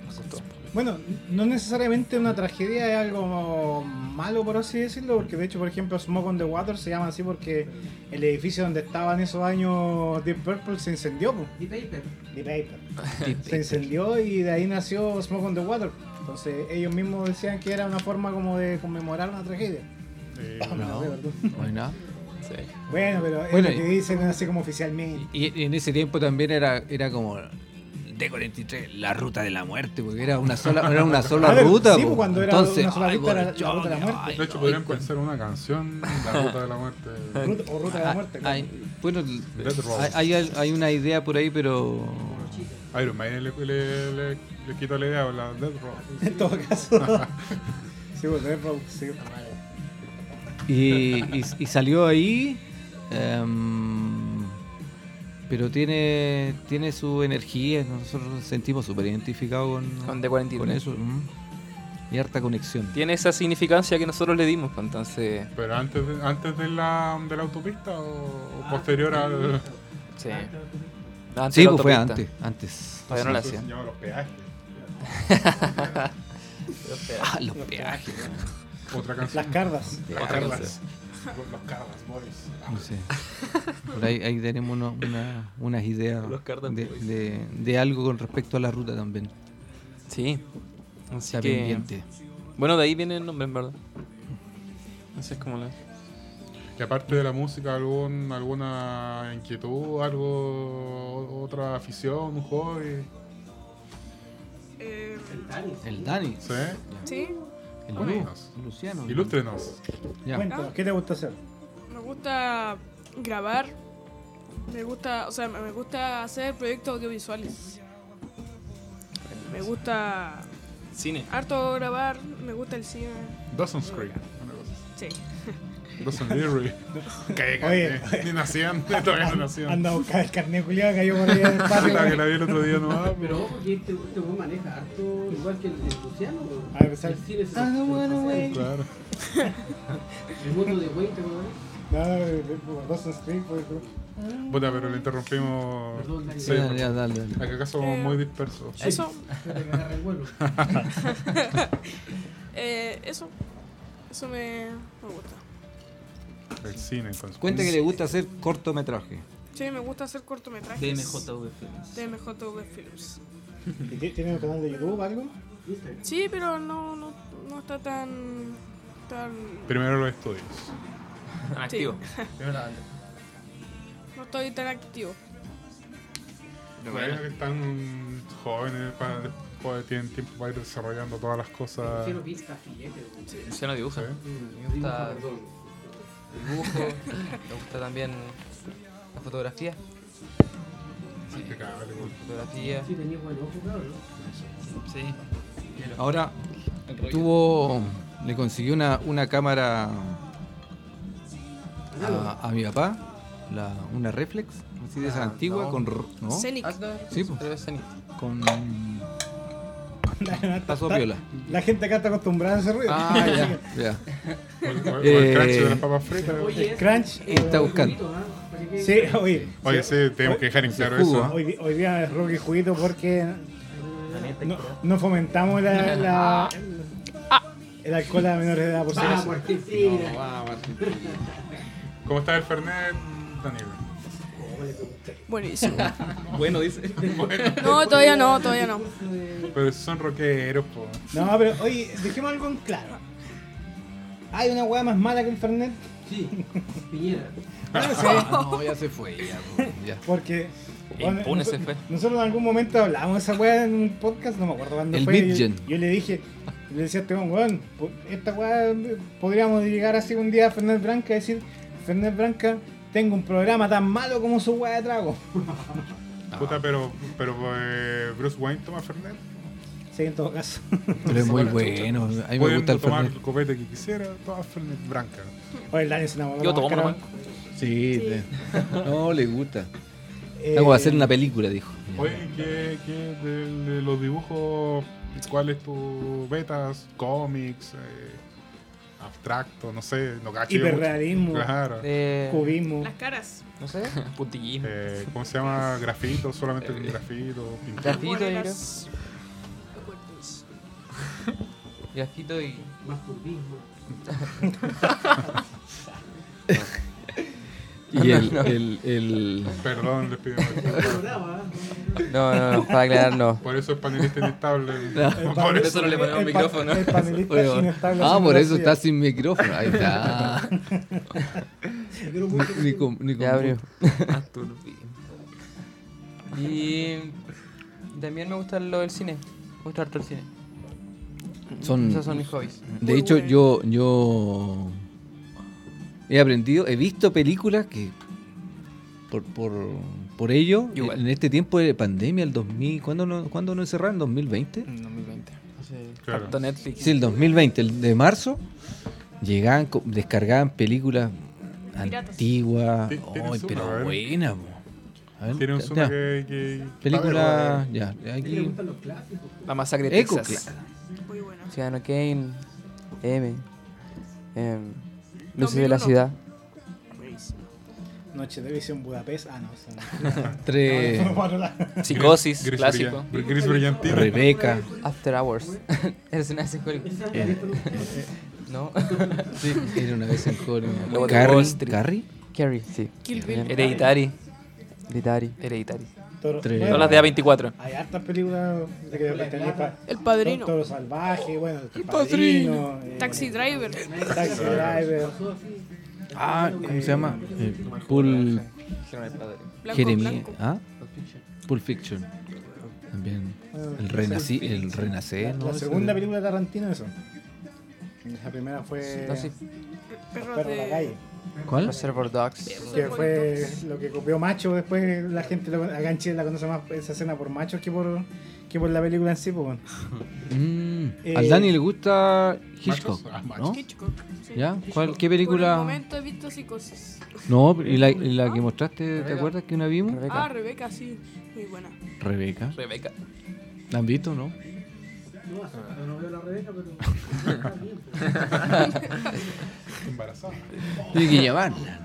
nos gustó. Bueno, no necesariamente una tragedia es algo malo, por así decirlo, porque de hecho, por ejemplo, Smoke on the Water se llama así porque el edificio donde estaban esos años Deep Purple se incendió. The Paper. The Paper. se incendió y de ahí nació Smoke on the Water. Entonces ellos mismos decían que era una forma como de conmemorar una tragedia. Eh, No sé, perdón. Bueno. Sí. Bueno, pero es Bueno, lo que dicen así como oficialmente. Y, y en ese tiempo también era, era como D43, la ruta de la muerte, porque era una sola, era una sola ver, ruta. sí, po. pues, cuando era Entonces, una sola ay, ruta era la Gorchón, ruta de la muerte. ay, De hecho, podrían pensar una canción, La Ruta de la Muerte. Ruta- o ruta de la ay, muerte. ay, claro. bueno, hay, hay una idea por ahí, pero Iron Man le, le, le, le quito la idea, la Death Row. En todo caso. sí, pues, Death Row, sí. Y, y- y salió ahí. em, pero tiene tiene su energía. Nosotros nos sentimos súper identificados con, Con D43. con eso. mm. Y harta conexión. Tiene esa significancia que nosotros le dimos, pues, entonces. Pero antes de, antes de, la, de la autopista o, o posterior al. Sí. Antes Sí, de la pues fue antes. Antes. Todavía no la Eso se hacían. llama los peajes. Ah, los peajes. Otra canción. Las cardas. Las Otra cardas. canción. Los cardas, Boris. No sé. Por ahí, ahí tenemos uno- una- unas ideas Los de, Boys. de- de algo con respecto a la ruta también. Sí. Así Está que- pendiente. Bueno, de ahí viene el nombre, en verdad. Así es como la. Y aparte de la música, algún, alguna inquietud, algo, otra afición, un hobby. Eh, El Dani. El Dani. ¿Sí? sí, El Lu, Cuéntanos. Luciano. Ilústrenos. Ya. Cuéntanos, ¿qué te gusta hacer? me gusta grabar. Me gusta, o sea, me gusta hacer proyectos audiovisuales. Me gusta Cine. harto grabar, me gusta el cine. Dawson's Creek. Sí. Dawson Leary. Oye. Ni nacían, todavía no nacían. Anda a buscar el carnet culiado que cayó por ahí en el patio. Puta, que la vi el otro día nomás. Pero ojo que este, este weón maneja harto igual que el, Luciano. A ver, ¿sabes? el cine se. Claro. El mundo de Wayne, ¿te acuerdas? No, no, de- de- por por- Puta, pero le interrumpimos. Perdón. Sí, Ya, ya, dale, dale. Acá acá somos Eh, muy dispersos. Eso, Se te agarra el vuelo. eh, eso, eso me, me gusta. El cine, entonces. Cuenta que le gusta hacer cortometraje. Sí, me gusta hacer cortometrajes. TMJV Films. TMJV Films. ¿Y ti- ¿Tiene un canal de YouTube algo? Instagram. Sí, pero no, no, no está tan, tan, Primero los estudios. Activo. no estoy tan activo. Bueno, que están jóvenes, para, después tienen tiempo para ir desarrollando todas las cosas. Quiero vista filete, weón. Luciano dibuja. ¿sí? Me gusta Perdón. El dibujo. Me gusta también la fotografía. Güey. Fotografía. Sí, tenía buen ojo, cabrón. Sí. Ahora tuvo, le consiguió una, una cámara a, a mi papá, la, una reflex, así de esa antigua, no. con, ¿no? Scenic. Sí, po. Pero es Zenith. con La, Paso la- piola. la gente acá está acostumbrada a ese ruido. Ah, ya, ya. O el, o el Eh, crunch de las papas fritas. Oye, El crunch. eh, Está buscando. ¿ah? Que- Sí, oye. Oye, sí, tenemos que dejar en claro jugo, eso. ¿ah? Hoy, día es Rocky Juguito porque no, no fomentamos la, la- el alcohol a menores de edad por si acaso. Argentina. ¿Cómo está el Fernet, Daniel? Buenísimo. Bueno, dice. No, todavía no, todavía no. Pero son rockeros, po. No, pero oye, dejemos algo en claro. ¿Hay una weá más mala que el Fernet? Sí, Piñera. Bueno, sí, No, ya se fue, ya, ya. porque... bueno, Impune se noso- fue. Nosotros en algún momento hablamos de esa weá en un podcast, no me acuerdo cuándo El fue. Yo, yo le dije, le decía a este weón, esta weá podríamos llegar así un día a Fernet Branca y decir, Fernet Branca, tengo un programa tan malo como su weá de trago. Puta, pero, pero eh, Bruce Wayne toma Fernet. Sí, en todo caso. Pero es muy bueno, a mí me Pueden gusta el tomar Fernet. el copete que quisiera, toma Fernet Branca. Oye, el Dani se enamoró. Yo tomo nomás. Sí, te- no, le gusta. Algo va a hacer una película, dijo. Oye, ¿qué, qué de, de los dibujos? ¿Cuál es tu betas? ¿Cómics? Eh, ¿Abstracto? No sé, no mucho. Hiperrealismo, Claro. Eh, cubismo. Las caras. no sé. Puntillismo. Eh, ¿Cómo se llama? ¿Grafito? ¿Solamente con grafito? pintura? Grafito. Acuerdos. Grafito y. Más turbismo. Y el, el, el- Perdón, les pido. No, no, no, para aclarar, no. Por eso es panelista inestable. El Por eso no le ponemos el micrófono. El panelista Oye, inestable ah, por eso está sin micrófono. Ahí está. Ni con, ni con Ya abrió. Turbismo. Y también me gusta lo del cine. Me gusta harto el cine. Son, Esos son mis hobbies. de Muy hecho, bueno. yo, yo he aprendido, he visto películas que por, por, por ello, Igual. en este tiempo de pandemia, el 2000, ¿cuándo, no, ¿cuándo nos encerraron? ¿2020? En 2020. Claro. Harto Netflix. Sí, el 2020, el de marzo, llegaban, descargaban películas Piratas. antiguas, pero buenas. Tiene un ya. que, que- Película, ya, ¿A él le aquí. gustan los clásicos? La masacre de Eco, Texas. claro. Muy. Ciudadano Kane, M, em, Luces de la 2001. Ciudad. Noche de visión Budapest. Ah, no. son- Tres, no, no, no, Psicosis, Gris clásico. brillan- Gris brillantino. Rebeca. After Hours. Eres una psicóloga. Eh. ¿No? Sí, era una vez en Hollywood. Lobo de Carrie. Carrie, Carrie, sí. Hereditary. Hereditary. Hereditary. Toro- bueno, Todas las de A24. Hay hartas películas de que tenéis pa- El Padrino. Toro Salvaje, bueno, El Padrino. eh, Taxi Driver. Taxi Driver. Ah, ¿cómo se llama? Eh, Pul Blanco Jeremy. blanco. ¿Ah? Pulp Fiction. También. El, renací, el renacer, La, ¿no? la segunda película de Tarantino, eso. La primera fue No, sí. Perros Perro de la calle. ¿Cuál? Reservoir Dogs. Que fue lo que copió Macho. Después la gente acá en Chile la conoce más esa escena por Macho que por, que por la película en sí. Pues, bueno. Mm, Eh, Al Dani le gusta Hitchcock? Ah. ¿no? Hitchcock. sí. ¿Ya? ¿Cuál, ¿Qué Por el película? momento he visto psicosis. No, y la, y la que mostraste, ¿te Rebeca. acuerdas que una vimos? Rebeca. Ah, Rebeca, sí. Muy buena. Rebeca. Rebeca. ¿La han visto, no? No, no veo la Rebeca, pero. Embarazada. Tiene que llevarla.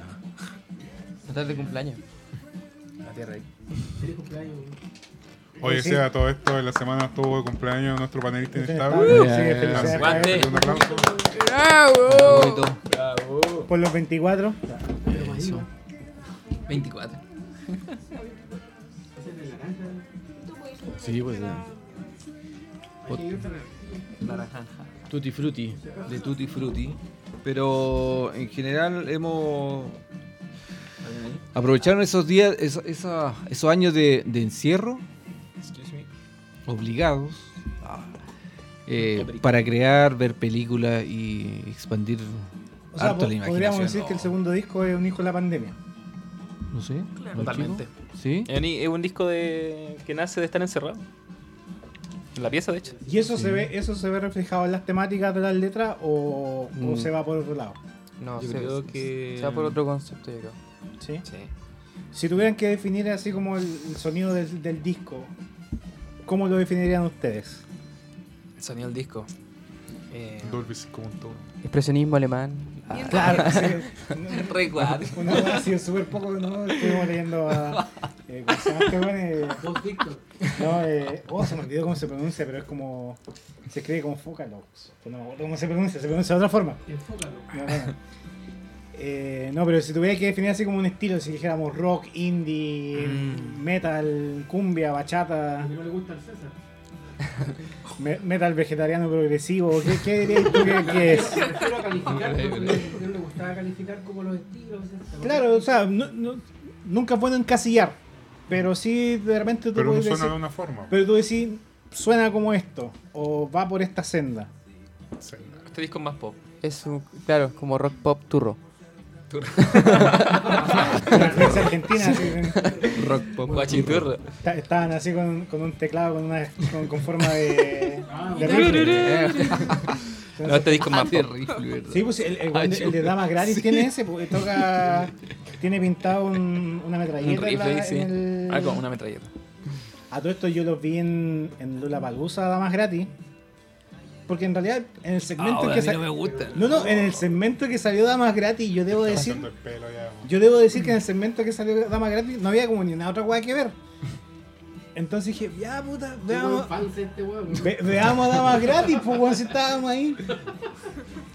No tarde de cumpleaños. La tierra ahí. Feliz cumpleaños. Oye, Sí. sea todo esto, en la semana estuvo de cumpleaños nuestro panelista inestable. sí. Un aplauso. ¡Bravo! Bravo. Por los 24. Pero más iba. 24. Ese es de naranja. Sí, pues. Ir para- Tutti Frutti, de Tutti Frutti. Pero en general hemos. Aprovecharon esos días, esa- esos años de, de encierro. Obligados eh, para crear, ver películas y expandir O sea, harto po- la podríamos decir que el segundo disco es un hijo de la pandemia. No sé. Claro. ¿no, Totalmente. ¿Sí? Es un- disco de que nace de estar encerrado. En la pieza, de hecho. ¿Y eso se ve eso se ve reflejado en las temáticas de las letras o, o Mm. se va por otro lado? No, Yo se, creo que. se va por otro concepto, yo creo. ¿Sí? Sí. Si tuvieran que definir así como el, el sonido del, del disco, ¿cómo lo definirían ustedes? El sonido del disco. Eh, Dolby como un todo. Expresionismo alemán. Ah, Bien. Claro, sí. Recuerdo. Uno ha sido súper poco, ¿no? Estuvimos leyendo a. Eh, ¿Cómo se llama este? Eh, Vos, Víctor. no, eh, oh, se me olvidó cómo se pronuncia, pero es como. Se escribe como Focalox. No me acuerdo cómo se pronuncia, se pronuncia de otra forma. Enfócalo. No, no. Eh, no, pero si tuviera que definir así como un estilo, si dijéramos rock, indie, Mm. metal, cumbia, bachata, no le gusta el César. me- metal vegetariano progresivo, ¿qué, qué dirías tú que, que es? Calificar, porque no porque no le gustaba calificar como los estilos. Claro, o sea, no- no- nunca es bueno encasillar, pero sí de repente tú Pero no suena de decir, una forma. pero tú decís, suena como esto, o va por esta senda. Sí. Este disco es más pop. Es un, claro, como rock pop turro. La influencia argentina, Rock pop. Guachiturro. ta- estaban así con, con un teclado con, una, con, con forma de, de rifle. No, este disco es más ¿verdad? Sí, pues el, el, Ah, el de- el de Damas Gratis tiene ese, porque toca. Tiene pintado un- una Un metralleta en, rifle, la- sí. el. Ah, una metralleta. A todo esto yo los vi en, en Lula Palusa Damas Gratis. Porque en realidad en el segmento Ahora, que a mí sa- no me gusta. No, no, en el segmento que salió Damas Gratis, yo debo decir. Yo debo decir que en el segmento que salió Damas Gratis no había como ni una otra weá que ver. Entonces dije, ya puta, veamos. Este weón. Ve- veamos a Damas Gratis, pues weón, si estábamos ahí.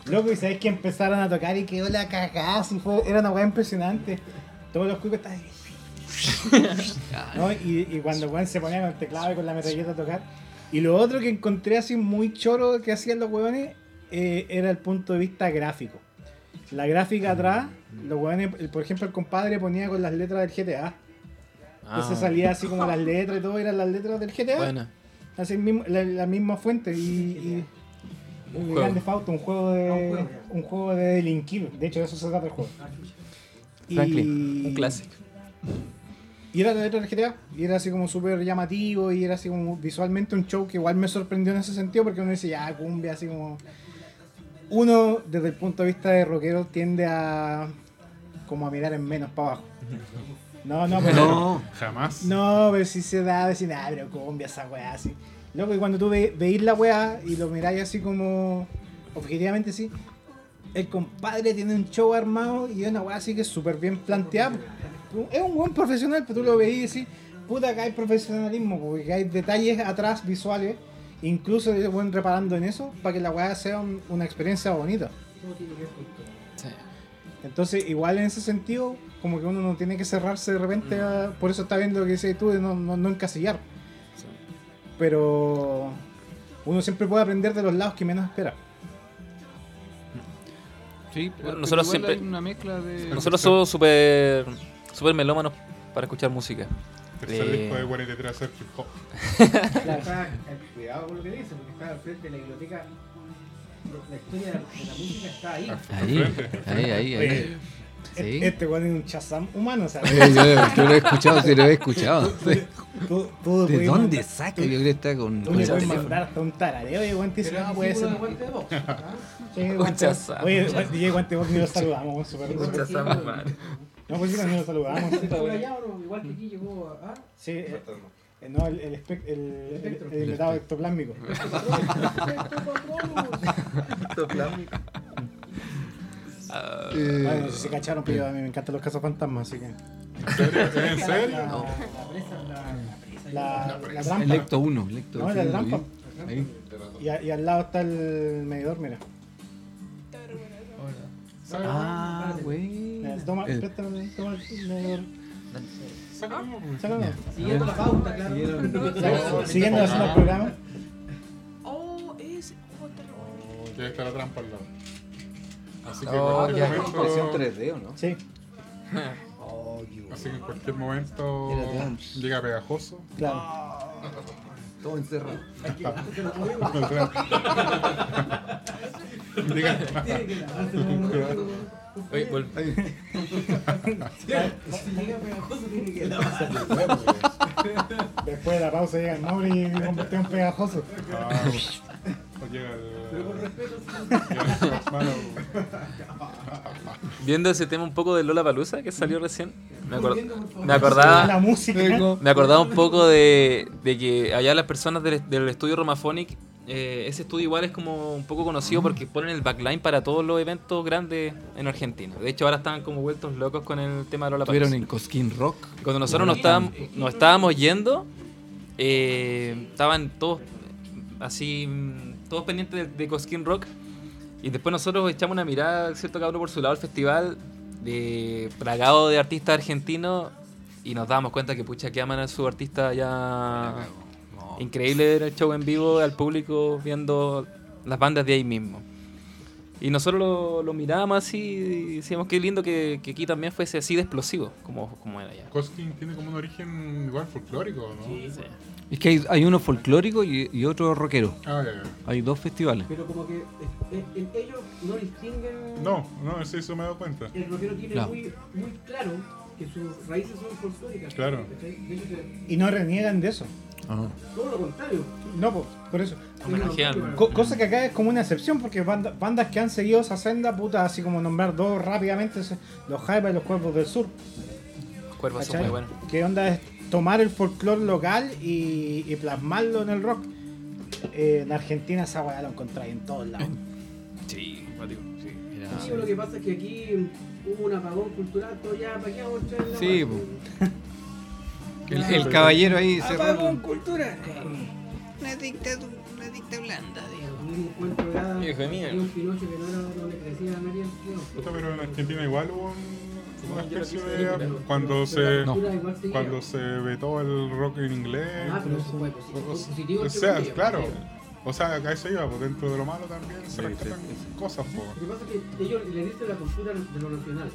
Loco, y sabes que empezaron a tocar y quedó la cagada, así fue, era una weá impresionante. Todos los cuicos estaban ¿no? y, y cuando weón se ponía con el teclado y con la metralleta a tocar. Y lo otro que encontré así muy choro que hacían los weones eh, era el punto de vista gráfico. La gráfica atrás, los weones, el- por ejemplo, el compadre ponía con las letras del GTA. Entonces salía así como las letras y todo, eran las letras del GTA. Buena. Así mismo- la, la misma fuente y, y el juego. Grand Theft Auto, un juego de un juego de delinquir. De hecho, de eso se trata el juego. Y, Franklin, un clásico. Y era la letra del GTA. Y era así como súper llamativo y era así como visualmente un show que igual me sorprendió en ese sentido porque uno dice, ya, cumbia, así como... Uno, desde el punto de vista de rockero, tiende a como a mirar en menos para abajo. No, no, pero... No, Jamás. No, pero si se da, decir, ah, pero cumbia esa weá así. Loco, y cuando tú ve, veis la weá y lo miráis así como, objetivamente sí, el compadre tiene un show armado y es una weá así que es súper bien planteada. Es un buen profesional, pero tú lo veis y decís, puta, acá hay profesionalismo, porque hay detalles atrás visuales, incluso ellos van reparando en eso para que la weá sea un- una experiencia bonita. Sí. Entonces, igual en ese sentido, como que uno no tiene que cerrarse de repente, a- por eso está viendo lo que dices tú, de no, no, no encasillar. Pero uno siempre puede aprender de los lados que menos espera. sí, Bueno, pero nosotros siempre- hay una mezcla de. Nosotros somos súper súper melómanos para escuchar música. Tercer Eh, disco de 43 hacer hip hop. Cuidado con lo que dice, porque está al frente de la biblioteca. La historia de la, de la música está ahí. Ahí, ahí, ahí, ahí. Sí. Este weón es un chazam humano, o sea, Eh, yo, yo lo he escuchado, sí, lo he escuchado. tú, tú ¿De dónde mandar- saca? Yo creo que está con. Tú le el puedes teléfono. mandar hasta un tarareo y weón te dice, no, es puede ser. guante. ¿ah? Un Guante- chazam. Oye, DJ Guante Box ni lo saludamos, súper Un chazam, man. No, pues sí, ni lo saludamos. Por allá, ¿o no? Igual que aquí llegó a. ¿ah? Sí, eh, eh, no, el, el, espec- el, el, el invitado ectoplásmico. Bueno, no sé si cacharon, pero a mí me encantan los casos fantasmas, así que. ¿En serio? ¿En serio? La, la, la trampa. Electo 1, Electo No, sí, la trampa. Ahí. Y, a- y al lado está el medidor, mira. Ah, güey. Mira, Toma, El- préstame, toma el medidor. Sácalo. Sácalo. Siguiendo la pauta, claro. Siguiendo haciendo el programa. Oh, es. oh, terror. Ya está la trampa al lado. Así que Oh, en ya. cualquier Impresión momento. 3D, ¿o no? Sí, Así que en cualquier momento llega pegajoso. claro. Todo encerrado. Diga, oye, vol- Si llega pegajoso, tiene que lavar. Después de la pausa llega el Mauri y me convirtió en pegajoso. ah, o llega el. Llega el hermano. viendo ese tema un poco de Lola Palusa que salió recién, me, acor- me La acordaba música. me acordaba un poco de, de que allá las personas del, del estudio Romaphonic, eh, ese estudio igual es como un poco conocido porque ponen el backline para todos los eventos grandes en Argentina. De hecho ahora están como vueltos locos con el tema de Lola Estuvieron Palusa. en Cosquín Rock. Cuando nosotros nos estábamos, nos estábamos yendo, eh, estaban todos así, mm, todos pendientes de, de Cosquín Rock. Y después nosotros echamos una mirada, cierto cada uno por su lado al festival, de plagado de artistas argentinos, y nos dábamos cuenta que pucha que aman a su artista ya. Increíble ver el show en vivo al público viendo las bandas de ahí mismo. Y nosotros lo, lo mirábamos así y decíamos qué lindo que, que aquí también fuese así de explosivo, como, como era allá. Coskin tiene como un origen igual folclórico, ¿no? Sí. Es que hay, hay uno folclórico y, y otro rockero. Ah, ya, ya. Hay dos festivales. Pero como que eh, eh, eh, ellos no distinguen. No, no, sí, eso me he dado cuenta. El rockero tiene Claro. muy, muy claro que sus raíces son folclóricas. Claro. Y no reniegan de eso. Ajá. Todo lo contrario. No, po, por eso. Homenajean. Co- cosa que acá es como una excepción, porque banda- bandas que han seguido esa senda, puta, así como nombrar dos rápidamente, los Jaivas y los Cuervos del Sur. Los cuervos son muy buenos. ¿Qué onda es tomar el folclore local y, y plasmarlo en el rock? Eh, en Argentina esa weá lo encontráis en todos lados. Sí, Mateo, sí. Sí, lo que pasa es que aquí hubo un apagón cultural, todo ya, ¿para qué vamos a traer la Sí. El, el caballero ahí se Apagón cultural. Una dictadura, una dicta blanda, digamos. Un cuento de Hijo de un Pinocho que no, era, no le crecía a nadie. pero en Argentina igual hubo un- una especie Sí, de... pero- Cuando se... Cuando se vetó el rock en inglés... Ah, pero eso fue positivo. O sea, claro. O sea, acá eso iba, pues dentro de lo malo también se rescatan cosas, pues. Lo que pasa es que ellos le dicen la cultura de lo nacional.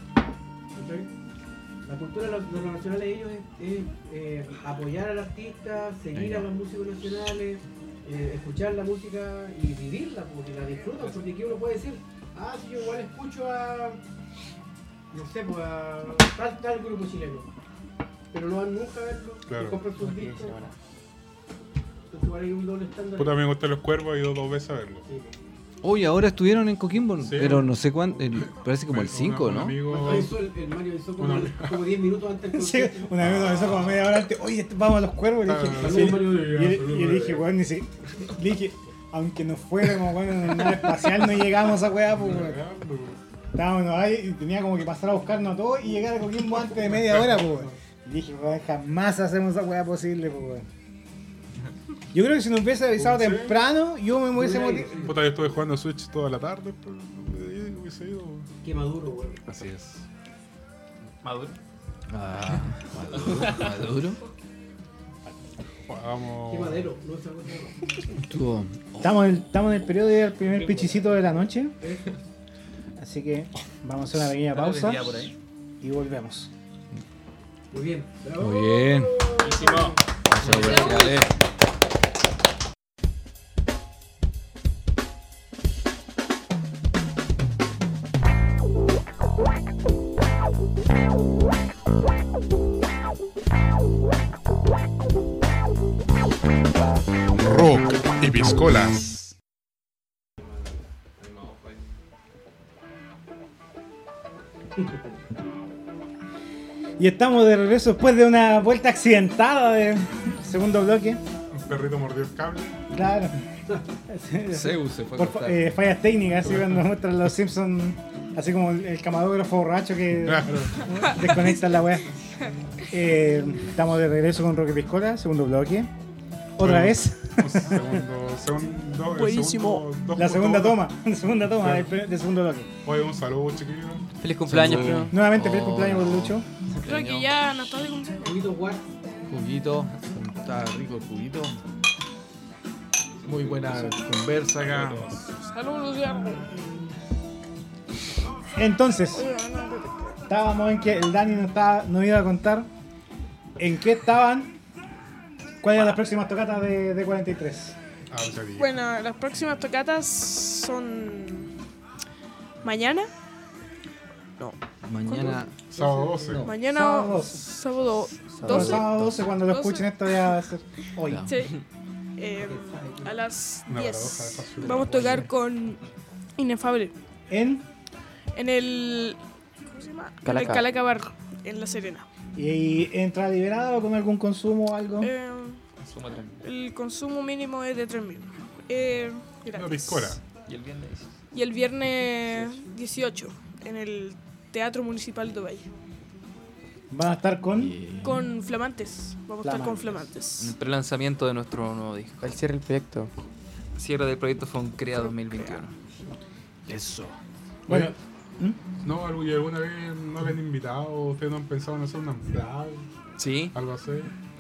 La cultura de lo, de lo nacional de ellos es, es, eh, apoyar al artista, seguir a los músicos nacionales, eh, escuchar la música y vivirla, porque la disfrutan, porque aquí uno puede decir, ah, sí, yo igual escucho a, no sé, pues a tal, tal grupo chileno, pero no van nunca a verlo, Claro. y compran sus discos. Entonces igual hay un doble estándar. Puta, me gustan los cuervos, he ido dos veces a verlo. Sí. Oye, ahora estuvieron en Coquimbo, Sí. pero no sé cuánto, parece como el Un- 5, un ¿no? amigo- Cuando hizo el, el Mario hizo como, Una- como 10 minutos antes del Sí, vez nos avisó como media hora antes, oye, vamos a los cuervos. Y le dije, Ah, saludos, Mario, y- y- le dije, Mario. weón, ni si- le dije, aunque nos fuéramos weón, en una espacial, no llegamos a weá, pues, weón. Estábamos ahí y tenía como que pasar a buscarnos a todos y llegar a Coquimbo antes de media hora, pues. Y dije, weón, jamás hacemos esa weá posible, pues. Yo creo que si nos hubiese avisado Sí. temprano, yo me hubiese motivado. Puta, yo estuve jugando Switch toda la tarde, pues, hubiese ido. Qué maduro, weón. Así es. Maduro. Ah, maduro, maduro. Qué madero, no. Estamos en, el, estamos en el periodo del primer pichicito de la noche. Así que vamos a hacer una pequeña pausa Vendía por ahí. y volvemos. Muy bien. Bravo. Muy bien. Buenísimo. Rock y piscolas. Y estamos de regreso después de una vuelta accidentada de segundo bloque. Un perrito mordió el cable. Claro. Zeus se fue Por eh, fallas técnicas, así cuando muestran los Simpsons, así como el, el camarógrafo borracho que desconecta la weá. Eh, estamos de regreso con Roque Piscola, segundo bloque. Otra Bueno, vez, Segundo, segundo, Buenísimo. segundo- dos la segunda toma, la segunda toma Claro. del, del segundo bloque. Oye, un saludo, chiquillos. Feliz cumpleaños, primo. Nuevamente, feliz Oh. cumpleaños por Lucho. Creo que ya no está de cumpleaños. Poquito guar. Juguito. Está rico el juguito. Muy buena conversa acá. Saludos, Luciano. Entonces, estábamos en que el Dani nos, estaba, nos iba a contar en qué estaban, cuáles eran las próximas tocatas de, de 43. Ah. Bueno, las próximas tocatas son mañana. No, Mañana. Sábado 12. No. mañana Sábado o 12. sábado Los 12. sábados 12, cuando lo 12. escuchen esto ya va a ser hoy. Sí. Eh, a las Una paradoja de 10 fácil. vamos a tocar con Inefable En, en el ¿cómo se llama? En Calaca. el Calaca Bar en La Serena. Y, entra liberado con algún consumo o algo. Eh, el consumo mínimo es de 3.000. Eh. Y el viernes. Y el viernes 18 en el Teatro Municipal de Valle. Van a estar con. Con Flamantes. Vamos a estar con En el Flamantes. prelanzamiento de nuestro nuevo disco. El cierre del proyecto. Cierre del proyecto Foncrea 2021. Eso. Bueno, No, algo- y alguna vez no le han invitado, ustedes no han pensado en hacer una amplad, Sí, algo así.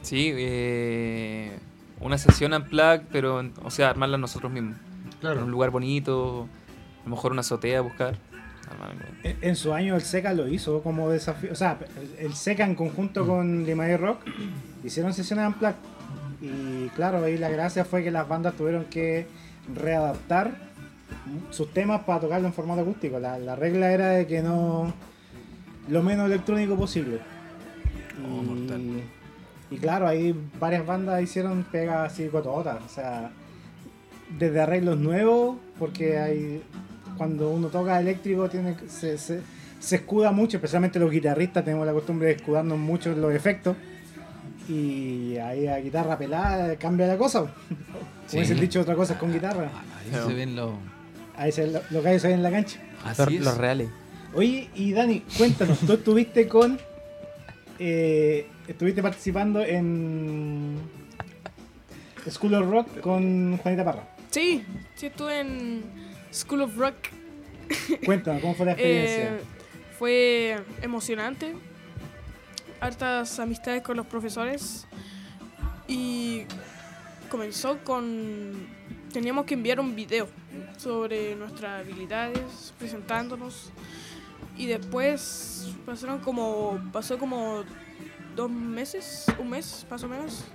sí. eh, una sesión unplugged, pero, o sea, armarla nosotros mismos. En Claro. un lugar bonito, a lo mejor una azotea, buscar. armar algo. en, en su año el SECA lo hizo como desafío. O sea, el, SECA en conjunto con Limaye Rock hicieron sesiones Unplugged. Y claro, ahí la gracia fue que las bandas tuvieron que readaptar sus temas para tocarlo en formato acústico. La, la regla era de que no. lo menos electrónico posible. Oh, mortal. Y claro, ahí varias bandas hicieron pega así cototas. O sea, desde arreglos nuevos, porque hay cuando uno toca eléctrico tiene se, se, se escuda mucho, especialmente los guitarristas tenemos la costumbre de escudarnos mucho en los efectos. Y ahí a guitarra pelada cambia la cosa. Como Sí. es el dicho, otra cosa es con guitarra. Ahí se ven los. Ahí se, lo, los gallos se ven en la cancha. Así Los, es. los reales. Oye, y Dani, cuéntanos, tú estuviste con. eh, estuviste participando en. School of Rock con Juanita Parra. Sí, sí estuve en School of Rock. Cuéntanos, ¿cómo fue la experiencia? Eh, fue emocionante. Hartas amistades con los profesores. Y comenzó con... Teníamos que enviar un video sobre nuestras habilidades, presentándonos. Y después pasaron como... Pasó como dos meses, un mes más o menos.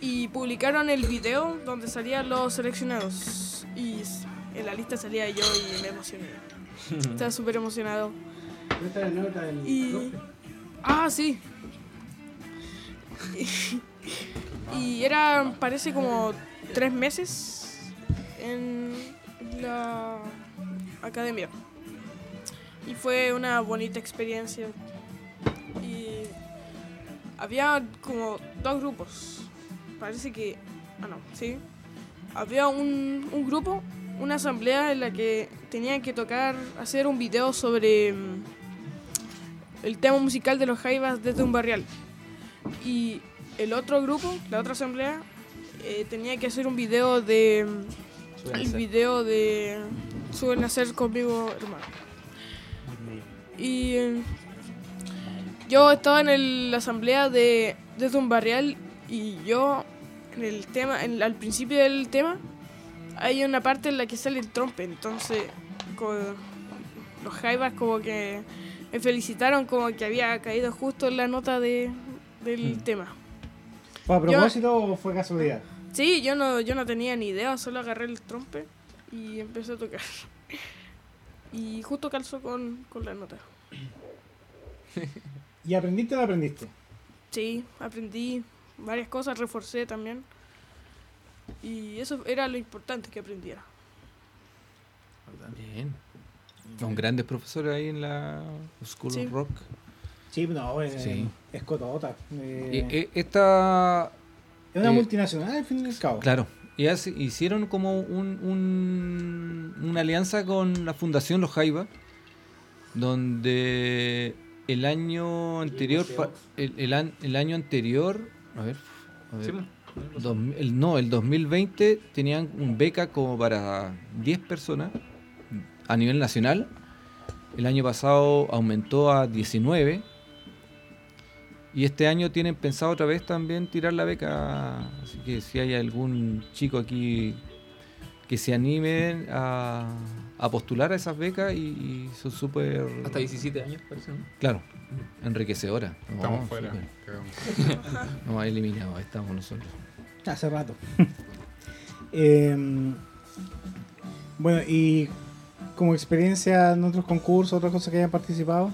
Y publicaron el video donde salían los seleccionados. Y en la lista salía yo y me emocioné. Estaba súper emocionado. Esta es la nota del Y. Ah, sí. Y era, parece como tres meses en la academia. Y fue una bonita experiencia. Y había como dos grupos. Parece que. Ah, no, sí. Había un, un grupo, una asamblea en la que tenían que tocar, hacer un video sobre mm, el tema musical de los Jaivas desde un barrial. Y el otro grupo, la otra asamblea, eh, tenía que hacer un video de. El video de. Suben a hacer conmigo, hermano. Y. eh, yo estaba en el- la asamblea de desde un barrial y yo en el tema, en- al principio del tema, hay una parte en la que sale el trompe, entonces co- los jaivas como que me felicitaron como que había caído justo en la nota de, del tema. ¿Fue a propósito o fue casualidad? Sí, yo no, yo no tenía ni idea, solo agarré el trompe y empecé a tocar. Y justo calzó con, con la nota. ¿Y aprendiste o no aprendiste? Sí, aprendí varias cosas, reforcé también. Y eso era lo importante que aprendiera. Bien. Con grandes profesores ahí en la School Sí. of Rock. Sí, no, eh, Sí. es cotota. eh, Eh, esta. es una eh, multinacional al fin y al cabo. Claro. Y hace- hicieron como un, un- una alianza con la Fundación Los Jaivas, donde el año anterior, el, el an- el año anterior, a ver, a ver, Sí, dos mil- el, no, el 2020 tenían un beca como para 10 personas a nivel nacional. El año pasado aumentó a 19. Y este año tienen pensado otra vez también tirar la beca. Así que si hay algún chico aquí que se anime a, a postular a esas becas y, y son súper... Hasta 17 años, parece, ¿no? Claro, enriquecedora. No, Estamos fuera. No, eliminados, ahí estamos nosotros. Hace rato. Em, bueno, y como experiencia en otros concursos, otras cosas que hayan participado.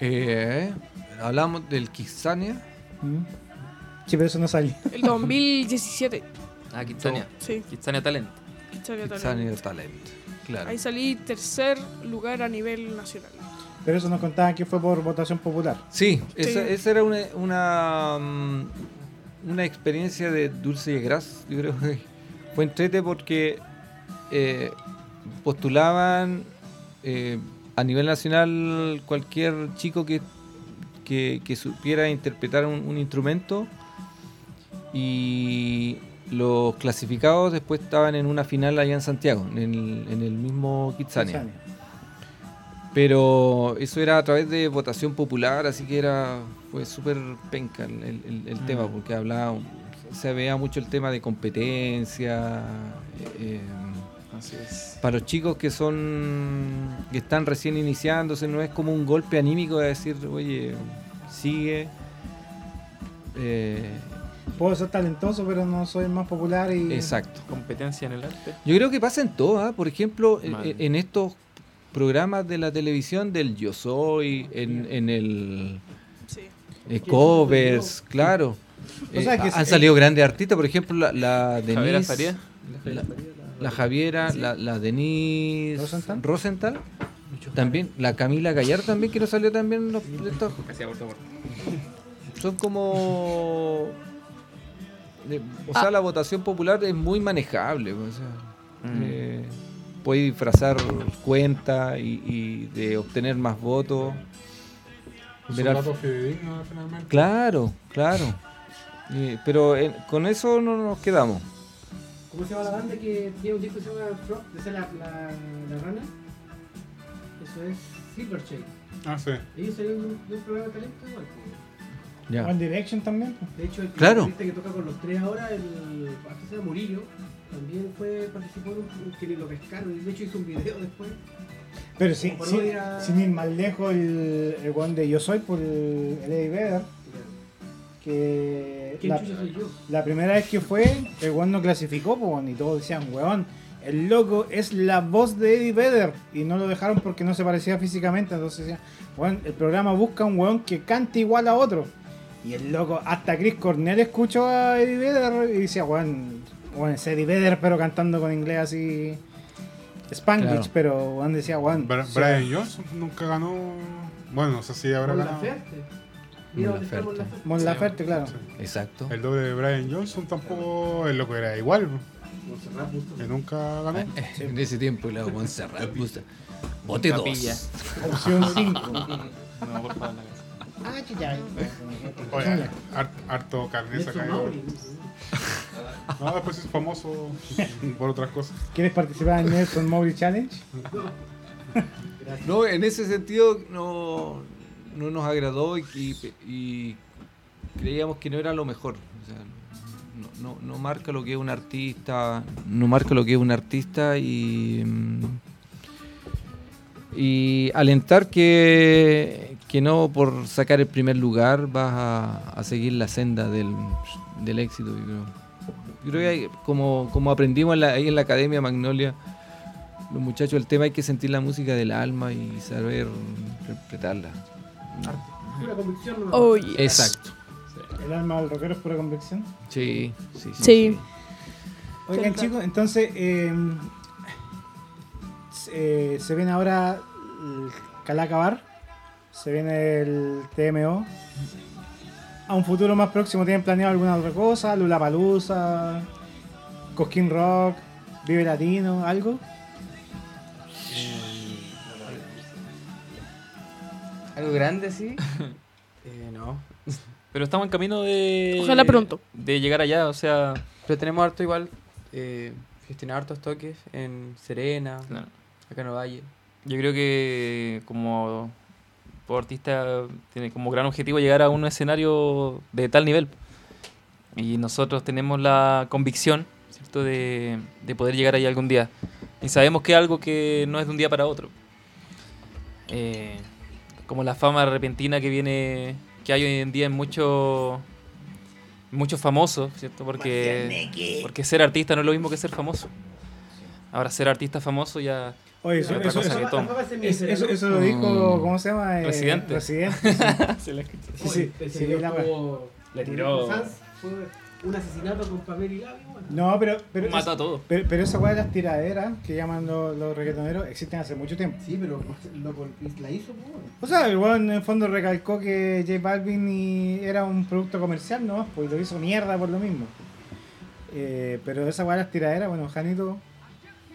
Eh, hablamos del Kitsania. ¿Mm? Sí, pero eso no sale. El 2017. Ah, Kitsania. Sí, Kitsania Talent. Kitsania Talent. Kitsania Talent. Claro. Ahí salí tercer lugar a nivel nacional. Pero eso nos contaban que fue por votación popular. Sí, esa, Sí. esa era una, una, mm, una experiencia de dulce y gras. Yo creo que fue entrete porque eh, postulaban eh, a nivel nacional cualquier chico que, que, que supiera interpretar un, un instrumento y los clasificados después estaban en una final allá en Santiago, en el, en el mismo Kitsania. Pero eso era a través de votación popular, así que era fue súper penca el, el- el Mm. tema, porque hablaba, se veía mucho el tema de competencia. eh, Así es. para los chicos que son que están recién iniciándose, no es como un golpe anímico de decir, oye, sigue. Eh, Puedo ser talentoso, pero no soy el más popular y. exacto. Competencia en el arte. Yo creo que pasa en todo, ¿ah? por ejemplo, en, Mal. en estos programas de la televisión del Yo Soy, en, en el Sí. eh, covers, claro. O Eh, sea, que han es- salido grandes artistas, por ejemplo, la, la Denise, Faría. la, la Javiera, la, la Denise ¿Rosenthal? Rosenthal, también, la Camila Gallar también, que no salió también los, de estos- son como o sea la votación popular es muy manejable o sea, Mm. eh, puede disfrazar cuenta y, y de obtener más votos. Es Ver un al- dato fidedigno, finalmente. claro claro. Eh, pero eh, con eso no nos quedamos ¿Cómo se llama la banda que tiene un disco que se llama Frog? ¿De esa la, la, la rana? Eso es Silverchair. Ah, sí. Ellos salieron de un, de un programa de talento igual. pues. ya One Direction también. De hecho, el Claro. guitarrista que toca con los tres ahora, el se llama Murillo, también fue, participó en un que lo pescaron y de hecho hizo un video después. Pero sí, Como sí, parodia- sin ir más lejos, el, el one de Yo Soy por el, el Eddie Vedder, que ¿Quién la, chucha soy yo? la primera vez que fue, el one no clasificó, po, weón, y todos decían, weón, el loco es la voz de Eddie Vedder, y no lo dejaron porque no se parecía físicamente, entonces decían, weón, el programa busca un weón que cante igual a otro. Y el loco, hasta Chris Cornell escuchó a Eddie Vedder y decía, weón, weón, es Eddie Vedder, pero cantando con inglés así. Spanglish, Claro. pero weón decía, weón. Brian Johnson nunca ganó. Bueno, no sé si habrá ganado. Mon Laferte. Mon Laferte, claro. Exacto El doble de Brian Johnson tampoco. El loco era igual. Montserrat Bustos. Que nunca ganó. en ese tiempo la Montserrat Busta. bote Capilla. dos Opción 5. No, por favor, ah, chucha. Oye, har- harto carne. Mauri. No, después es famoso por otras cosas. ¿Quieres participar en Nelson Mowgli Challenge? No, en ese sentido no, no nos agradó y, creíamos que no era lo mejor. No- no marca lo que es un artista, no marca lo que es un artista y, mm, y alentar que, que no por sacar el primer lugar vas a, a seguir la senda del, del éxito. Yo creo, Yo creo que hay- como, como aprendimos en la- ahí en la Academia Magnolia, los muchachos, el tema hay que sentir la música del alma y saber interpretarla. Pura convicción. no. Oh, yes. Exacto. El alma del rockero es pura convicción. Sí, sí, sí. Sí. Oigan, chicos, entonces. eh, se- eh, se viene ahora el Calacabar. Se viene el TMO. A un futuro más próximo, ¿tienen planeado alguna otra cosa? Lula Palusa, Cosquín Rock, Vive Latino, algo? ¿Algo grande, sí? eh, no. Pero estamos en camino de. Ojalá pronto. De llegar allá, o sea. Pero tenemos harto igual, eh, gestionar hartos toques en Serena, claro. acá en Ovalle. Yo creo que como todo artista tiene como gran objetivo llegar a un escenario de tal nivel. Y nosotros tenemos la convicción, ¿cierto?, de, de poder llegar ahí algún día. Y sabemos que es algo que no es de un día para otro. Eh, como la fama repentina que viene, que hay hoy en día en muchos muchos famosos, ¿cierto? Porque, porque ser artista no es lo mismo que ser famoso. Ahora ser artista famoso ya Oye, Es eso, otra eso, cosa eso- eso- eso- lo dijo, ¿cómo se llama? Eh, Residente. Residente. se la escuché. ¿no? Sí, sí, Le tiró. Un asesinato con papel y labio. bueno. No, pero, pero, Mató a todos. pero, pero esa weá de las tiraderas que llaman los, los reggaetoneros existen hace mucho tiempo. Sí, pero loco, la hizo, pues. O sea, el weón en el fondo recalcó que J Balvin y- era un producto comercial, ¿no? Pues lo hizo mierda por lo mismo. Eh, pero esa weá de las tiraderas, bueno, Janito,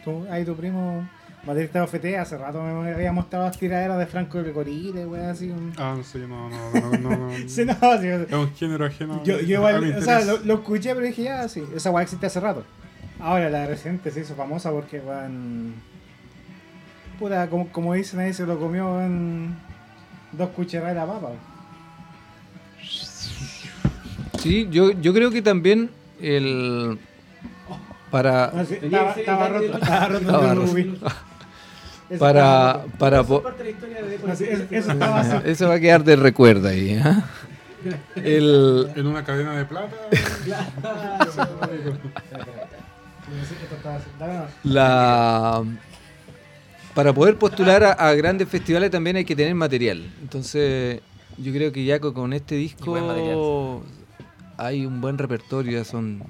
tú, ahí tu primo, baterista de OFT, hace rato me había mostrado las tiraderas de Franco de Corile, weá, así. Un... Ah, no sé, yo no, no, no, no, no. Sí, no, sí, Es un género ajeno. yo, yo igual, o sea, lo, lo escuché, pero dije, ya, sí, esa weá existe hace rato. Ahora la de Residente se hizo famosa porque, weón. Puta, como, como dicen ahí, se lo comió en dos cucharadas de papa. Sí, yo, yo creo que también el para estaba, roto, estaba roto para para Eso va a quedar de recuerdo ahí. ¿ah? El En una cadena de plata. La para poder postular a, a grandes festivales también hay que tener material. Entonces, Yo creo que ya co- con este disco hay un buen repertorio, ya son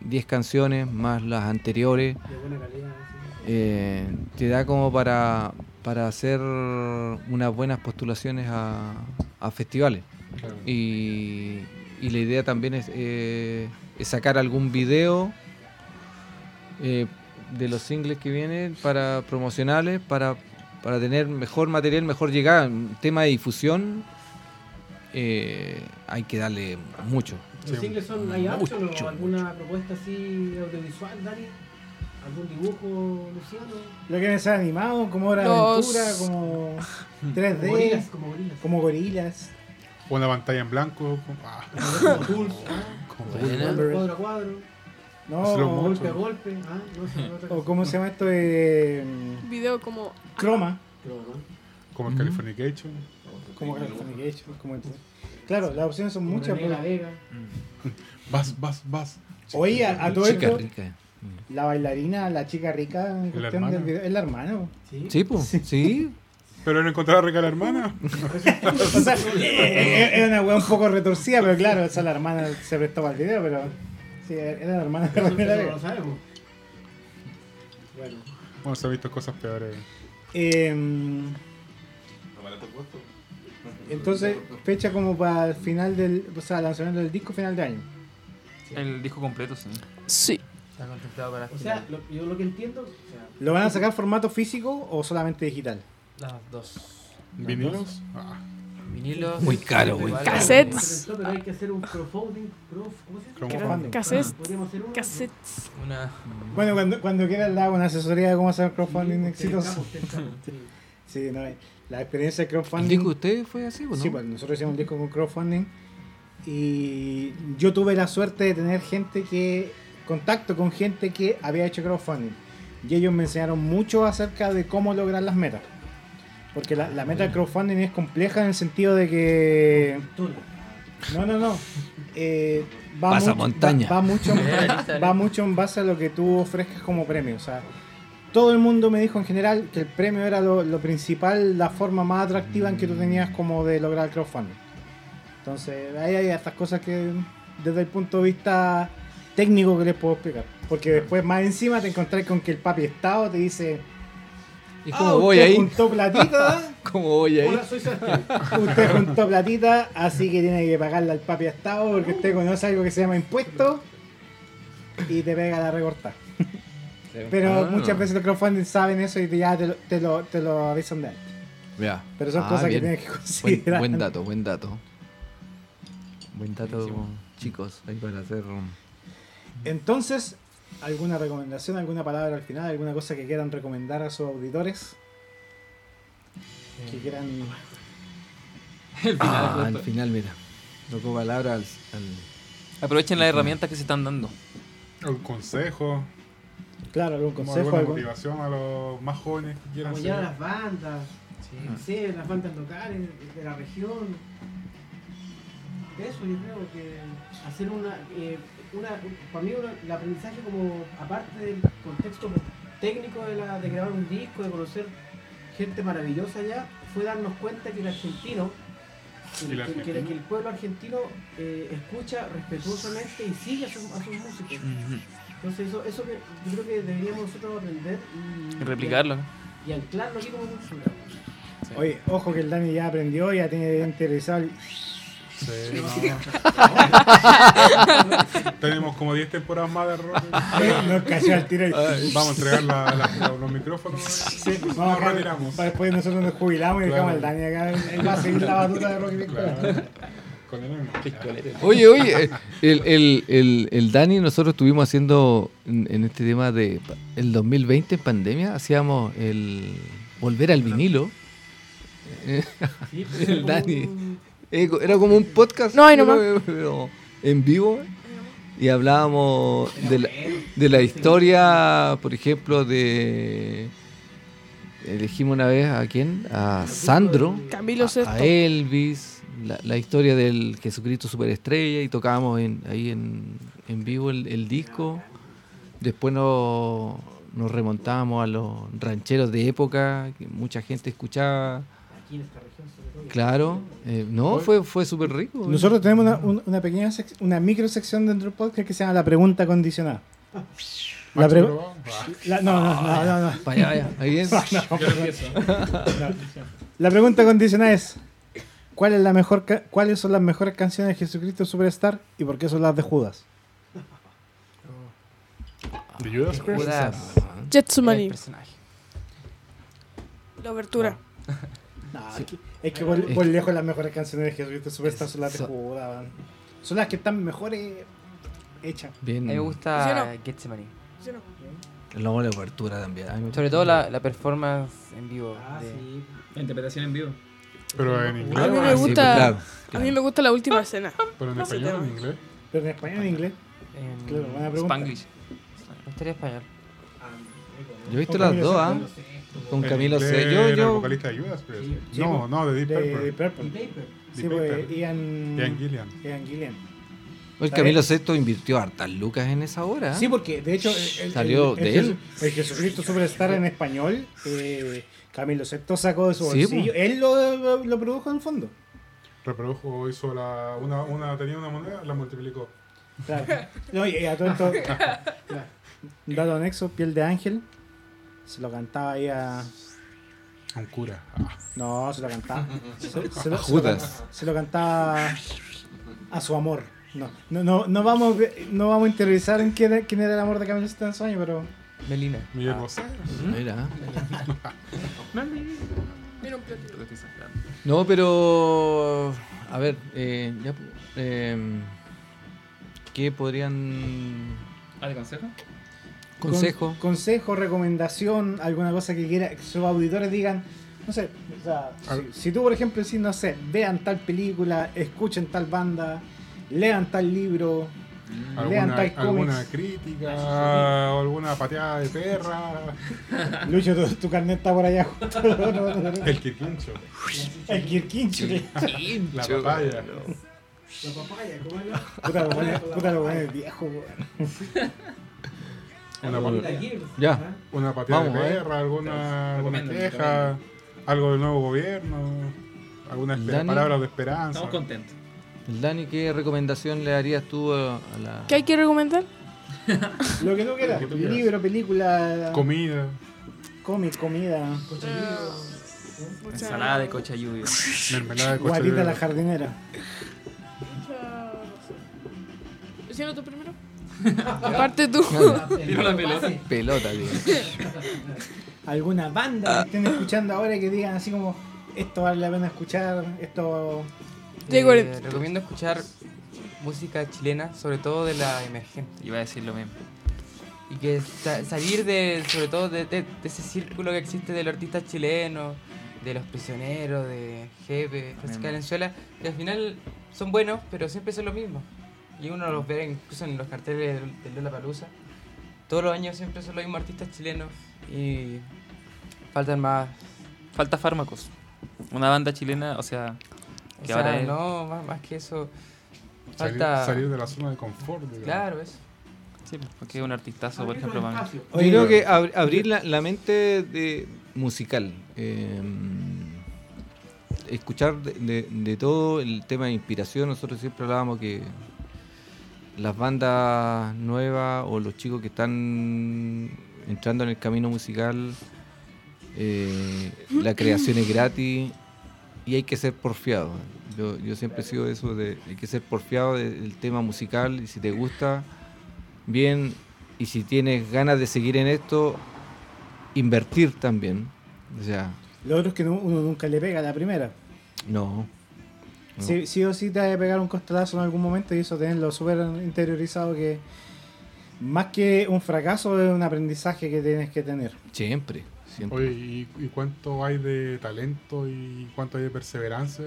10 canciones más las anteriores. De buena calidad. Eh, te da como para, para hacer unas buenas postulaciones a, a festivales. Claro. Y, y la idea también es, eh, es sacar algún video eh, de los singles que vienen para promocionales, para, para tener mejor material, mejor llegada. En tema de difusión eh, hay que darle mucho. ¿Los singles son hay mucho, alguna propuesta así audiovisual, Dani? ¿Algún dibujo, Luciano? Lo que me sale animado, como hora de aventura, como 3D, Como gorilas, como gorilas. como gorilas. Una pantalla en blanco. ah, Como tools, ah, cuadro a cuadro, No, motion. golpe a golpe, ah, no o cómo se llama esto de Video como. Croma, como el Californication. como Californication, como el- Claro, las opciones son Como muchas. Vega. Vas, vas, vas. Oye, a, todo Chica esto, rica. La bailarina, la chica rica en ¿La cuestión del video, es la hermana. Sí. Sí, pues, sí. Pero no encontrar rica la hermana. O sea, es una wea un poco retorcida, pero claro, esa la hermana se prestó para el video, pero sí, era la hermana de La no lo sabemos. Bueno, Bueno, se ha visto cosas peores. Em, entonces, fecha como para el final del, o sea, lanzamiento del disco final de año. El disco completo, sí. Sí. Está contemplado para o sea, lo- yo lo que entiendo, o sea, ¿Lo van a sacar formato físico o solamente digital? las dos. ¿Vinilos? Ah, Vinilos. Muy caro, caro. Cassettes. pero hay que hacer un crowdfunding, prof, ¿cómo se llama? Crowdfunding. Cassettes. Podríamos hacer uno. Cassettes. Una. Bueno, cuando, cuando quieras le hago una asesoría de cómo hacer crowdfunding exitoso. Sí. Sí, no, la experiencia de ¿El crowdfunding. disco de ustedes fue así o no? Sí, pues nosotros hicimos un disco con crowdfunding y yo tuve la suerte de tener gente que, contacto con gente que había hecho crowdfunding y ellos me enseñaron mucho acerca de cómo lograr las metas. Porque la, la meta del crowdfunding es compleja en el sentido de que... No, no, no. Eh, va, Pasa mucho, montaña. va, va mucho, va mucho en base a lo que tú ofrezcas como premio. O sea, todo el mundo me dijo en general que el premio era lo, lo principal, la forma más atractiva en que tú tenías como de lograr el crowdfunding. Entonces, ahí hay estas cosas que desde el punto de vista técnico que les puedo explicar. Porque después más encima te encontrás con que el papi Estado te dice, ¿Y "Ah, cómo voy usted ahí? juntó platita, ¿Cómo voy ahí? Hola, soy usted juntó platita, así que tiene que pagarle al papi Estado porque usted conoce algo que se llama impuesto y te pega la recortada. Pero Ah. muchas veces los crowdfunding saben eso y te- ya te lo, te lo, te lo avisan de antes. Pero son Ah, cosas bien. que tienes que Buen, considerar. buen dato, buen dato. Buen dato, chicos, ahí para hacer. um, Entonces, ¿alguna recomendación, alguna palabra al final, alguna cosa que quieran recomendar a sus auditores? Que quieran... El final. Ah, al final, mira. Tocó palabra al, al- Aprovechen las herramientas que se están dando. Un consejo, Claro, algún como consejo, alguna algún- motivación a los más jóvenes que quieran Apoyar a las bandas, no sé, las bandas locales de la región. Eso yo creo que hacer una, eh, una para mí una- el aprendizaje como aparte del contexto técnico de, la, de grabar un disco, de conocer gente maravillosa allá, fue darnos cuenta que el argentino, que, ¿Y el que- que- argentino? que el pueblo argentino eh, escucha respetuosamente y sigue a, sus- a sus músicos. Entonces eso, eso que yo creo que deberíamos nosotros aprender y, Y replicarlo. y anclarlo aquí como cultura. Oye, ojo que el Dani ya aprendió, ya tiene interesado el... Sí, no. Tenemos como 10 temporadas más de rock. Nos cayó al tiro. el- Vamos a entregar la- la- los, micrófonos. Sí, vamos nos a retiramos. para después nosotros nos jubilamos y Claro. dejamos al Dani acá. Él va a seguir la batuta de. Claro. El mismo. Oye, oye, eh, el, el, el, el Dani, nosotros estuvimos haciendo en, en este tema de el 2020 en pandemia, hacíamos el volver al vinilo. Sí, El Dani. Era como un podcast No, ahí pero- nomás. pero en vivo y hablábamos de la, de la historia, por ejemplo, de... Elegimos una vez a quién? A Sandro. Camilo a, Elvis, la, la historia del Jesucristo Superestrella y tocábamos en, ahí en, en vivo el, el disco. Después nos, nos remontábamos a los rancheros de época, que mucha gente escuchaba. Claro. eh, no, fue, fue súper rico. Nosotros tenemos una, un- una pequeña sec- una micro sección dentro del podcast que se llama la pregunta condicionada. La Macho, pre- pero, ah, la- no, no, no, no, no. Ahí es. La pregunta condicionada es ¿cuál es la mejor ca- ¿cuáles son las mejores canciones de Jesucristo Superstar y por qué son las de Judas? ¿De Judas Priest? Judas. personaje. la obertura. No, es que, es que por, por lejos las mejores canciones de Jesucristo Superstar son las de Judas. Son las que están mejores hechas. Bien. A mí me ¿Sí gusta o Getsemani. ¿Sí o no? Luego la apertura también. Sobre todo la, la performance en vivo. Ah, de- sí. La interpretación en vivo. Pero en inglés. A mí me Ah, sí, gusta, claro, a mí me gusta la última escena. Pero en No español o en inglés. Pero en español y en inglés. en Claro, buena pregunta. Spanglish. español. Yo he visto las dos, ¿ah? Con Camilo C. Yo, era el vocalista de Judas Priest. Sí, no, no, de Deep De Purple. Y Purple. Paper. Sí, Deep pues Purple. Ian, Ian Gillian. Ian Gillian. El Camilo VI invirtió hartas lucas en esa hora. Sí, porque de hecho el, el- Salió el- de el él. El Jesucristo Superstar en español, eh, Camilo VI sacó de su Sí, bolsillo. Él lo, lo- lo produjo en el fondo. Reprodujo, hizo la. Una, una, tenía una moneda, la multiplicó. Claro. No, y a todo esto, claro. Dato anexo, piel de ángel. Se lo cantaba ahí a. A un cura. Ah. No, se lo cantaba. Se, se lo, Judas. se lo cantaba a su amor. No, no, no, no vamos, no vamos a interiorizar en quién, era- quién era el amor de Camilo VII en su año, pero. Melina. Miguel Ah. Bosé. Mira. Mira un platito. No, pero. A ver, eh, ya, eh, ¿qué podrían. ¿Ah, de consejo? Consejo? Con- consejo, recomendación, alguna cosa que quiera que sus auditores digan. No sé, o sea, si, tú, por ejemplo, decís, no sé, vean tal película, escuchen tal banda, lean tal libro, lean Alguna, tal alguna crítica o alguna pateada de perra. Lucho, tu, tu carnet está por allá. El quirquincho. El Kirkincho. que- La papaya. La papaya, ¿cómo era? Puta, lo pone, puta, lo pone viejo, weón. Una, una pateada Vamos, de eh. perra, alguna, alguna queja, algo del nuevo gobierno, algunas palabras de esperanza. Estamos contentos. Dani, ¿qué recomendación le darías tú a, la. ¿Qué hay que recomendar? Lo que tú quieras. Lo que tú quieras. Libro, película, Comida. cómic, comida, Ensalada de cochayuyo. Mermelada de guatita coche la jardinera. ¿Diciendo tú primero? Aparte tú. Tiro la pelota. Pelota, tío. alguna banda que estén escuchando ahora y que digan así como esto vale la pena escuchar, esto Eh, recomiendo escuchar música chilena, sobre todo de la emergente. Iba a decir lo mismo. Y que sa- salir de, sobre todo de, de- de ese círculo que existe de los artistas chilenos, de los prisioneros, de Jefe, Francisca. Valenzuela, que al final son buenos, pero siempre son lo mismo. Y uno los ve incluso en los carteles del, del Lollapalooza. Todos los años siempre son los mismos artistas chilenos y faltan más. Falta fármacos. Una banda chilena, o sea, O que sea, ahora es. no, más, más que eso. Salir, Falta. salir de la zona de confort. digamos. Claro, eso. Sí, porque es un artistazo, por ejemplo. Yo creo que ab- abrir la, la mente de musical. eh, escuchar de, de- de todo el tema de inspiración. Nosotros siempre hablábamos que las bandas nuevas o los chicos que están entrando en el camino musical, eh, la creación es gratis y hay que ser porfiado. Yo, yo siempre he sido de eso, de, hay que ser porfiado de- del tema musical y si te gusta, bien, y si tienes ganas de seguir en esto, invertir también. O sea, lo otro es que no- uno nunca le pega a la primera. no. No. Sí, sí o sí te va a pegar un costalazo en algún momento y eso tenerlo súper interiorizado que más que un fracaso es un aprendizaje que tienes que tener. Siempre, siempre. Oye, ¿y, y cuánto hay de talento y cuánto hay de perseverancia?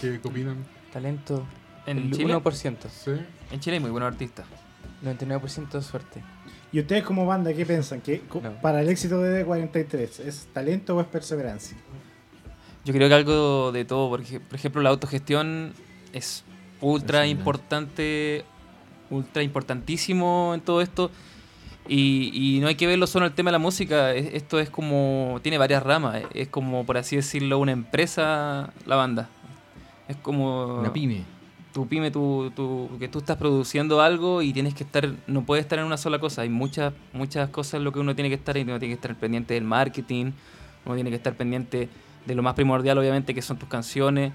¿Qué, opinan? Talento. En el Chile, 1%. ¿Sí? en Chile hay muy buenos artistas. 99% suerte. ¿Y ustedes como banda qué piensan? que No. para el éxito de D43 es talento o es perseverancia? Yo creo que algo de todo, porque por ejemplo la autogestión es ultra Es importante, ultra importantísimo en todo esto. Y, y no hay que verlo solo en el tema de la música, es- esto es como, tiene varias ramas, es como, por así decirlo, una empresa, la banda. Es como... Una pyme. tu pyme, tu, tu- que tú estás produciendo algo y tienes que estar, no puedes estar en una sola cosa. Hay muchas, muchas cosas en lo que uno tiene que estar y uno tiene que estar pendiente del marketing, uno tiene que estar pendiente de lo más primordial, obviamente, que son tus canciones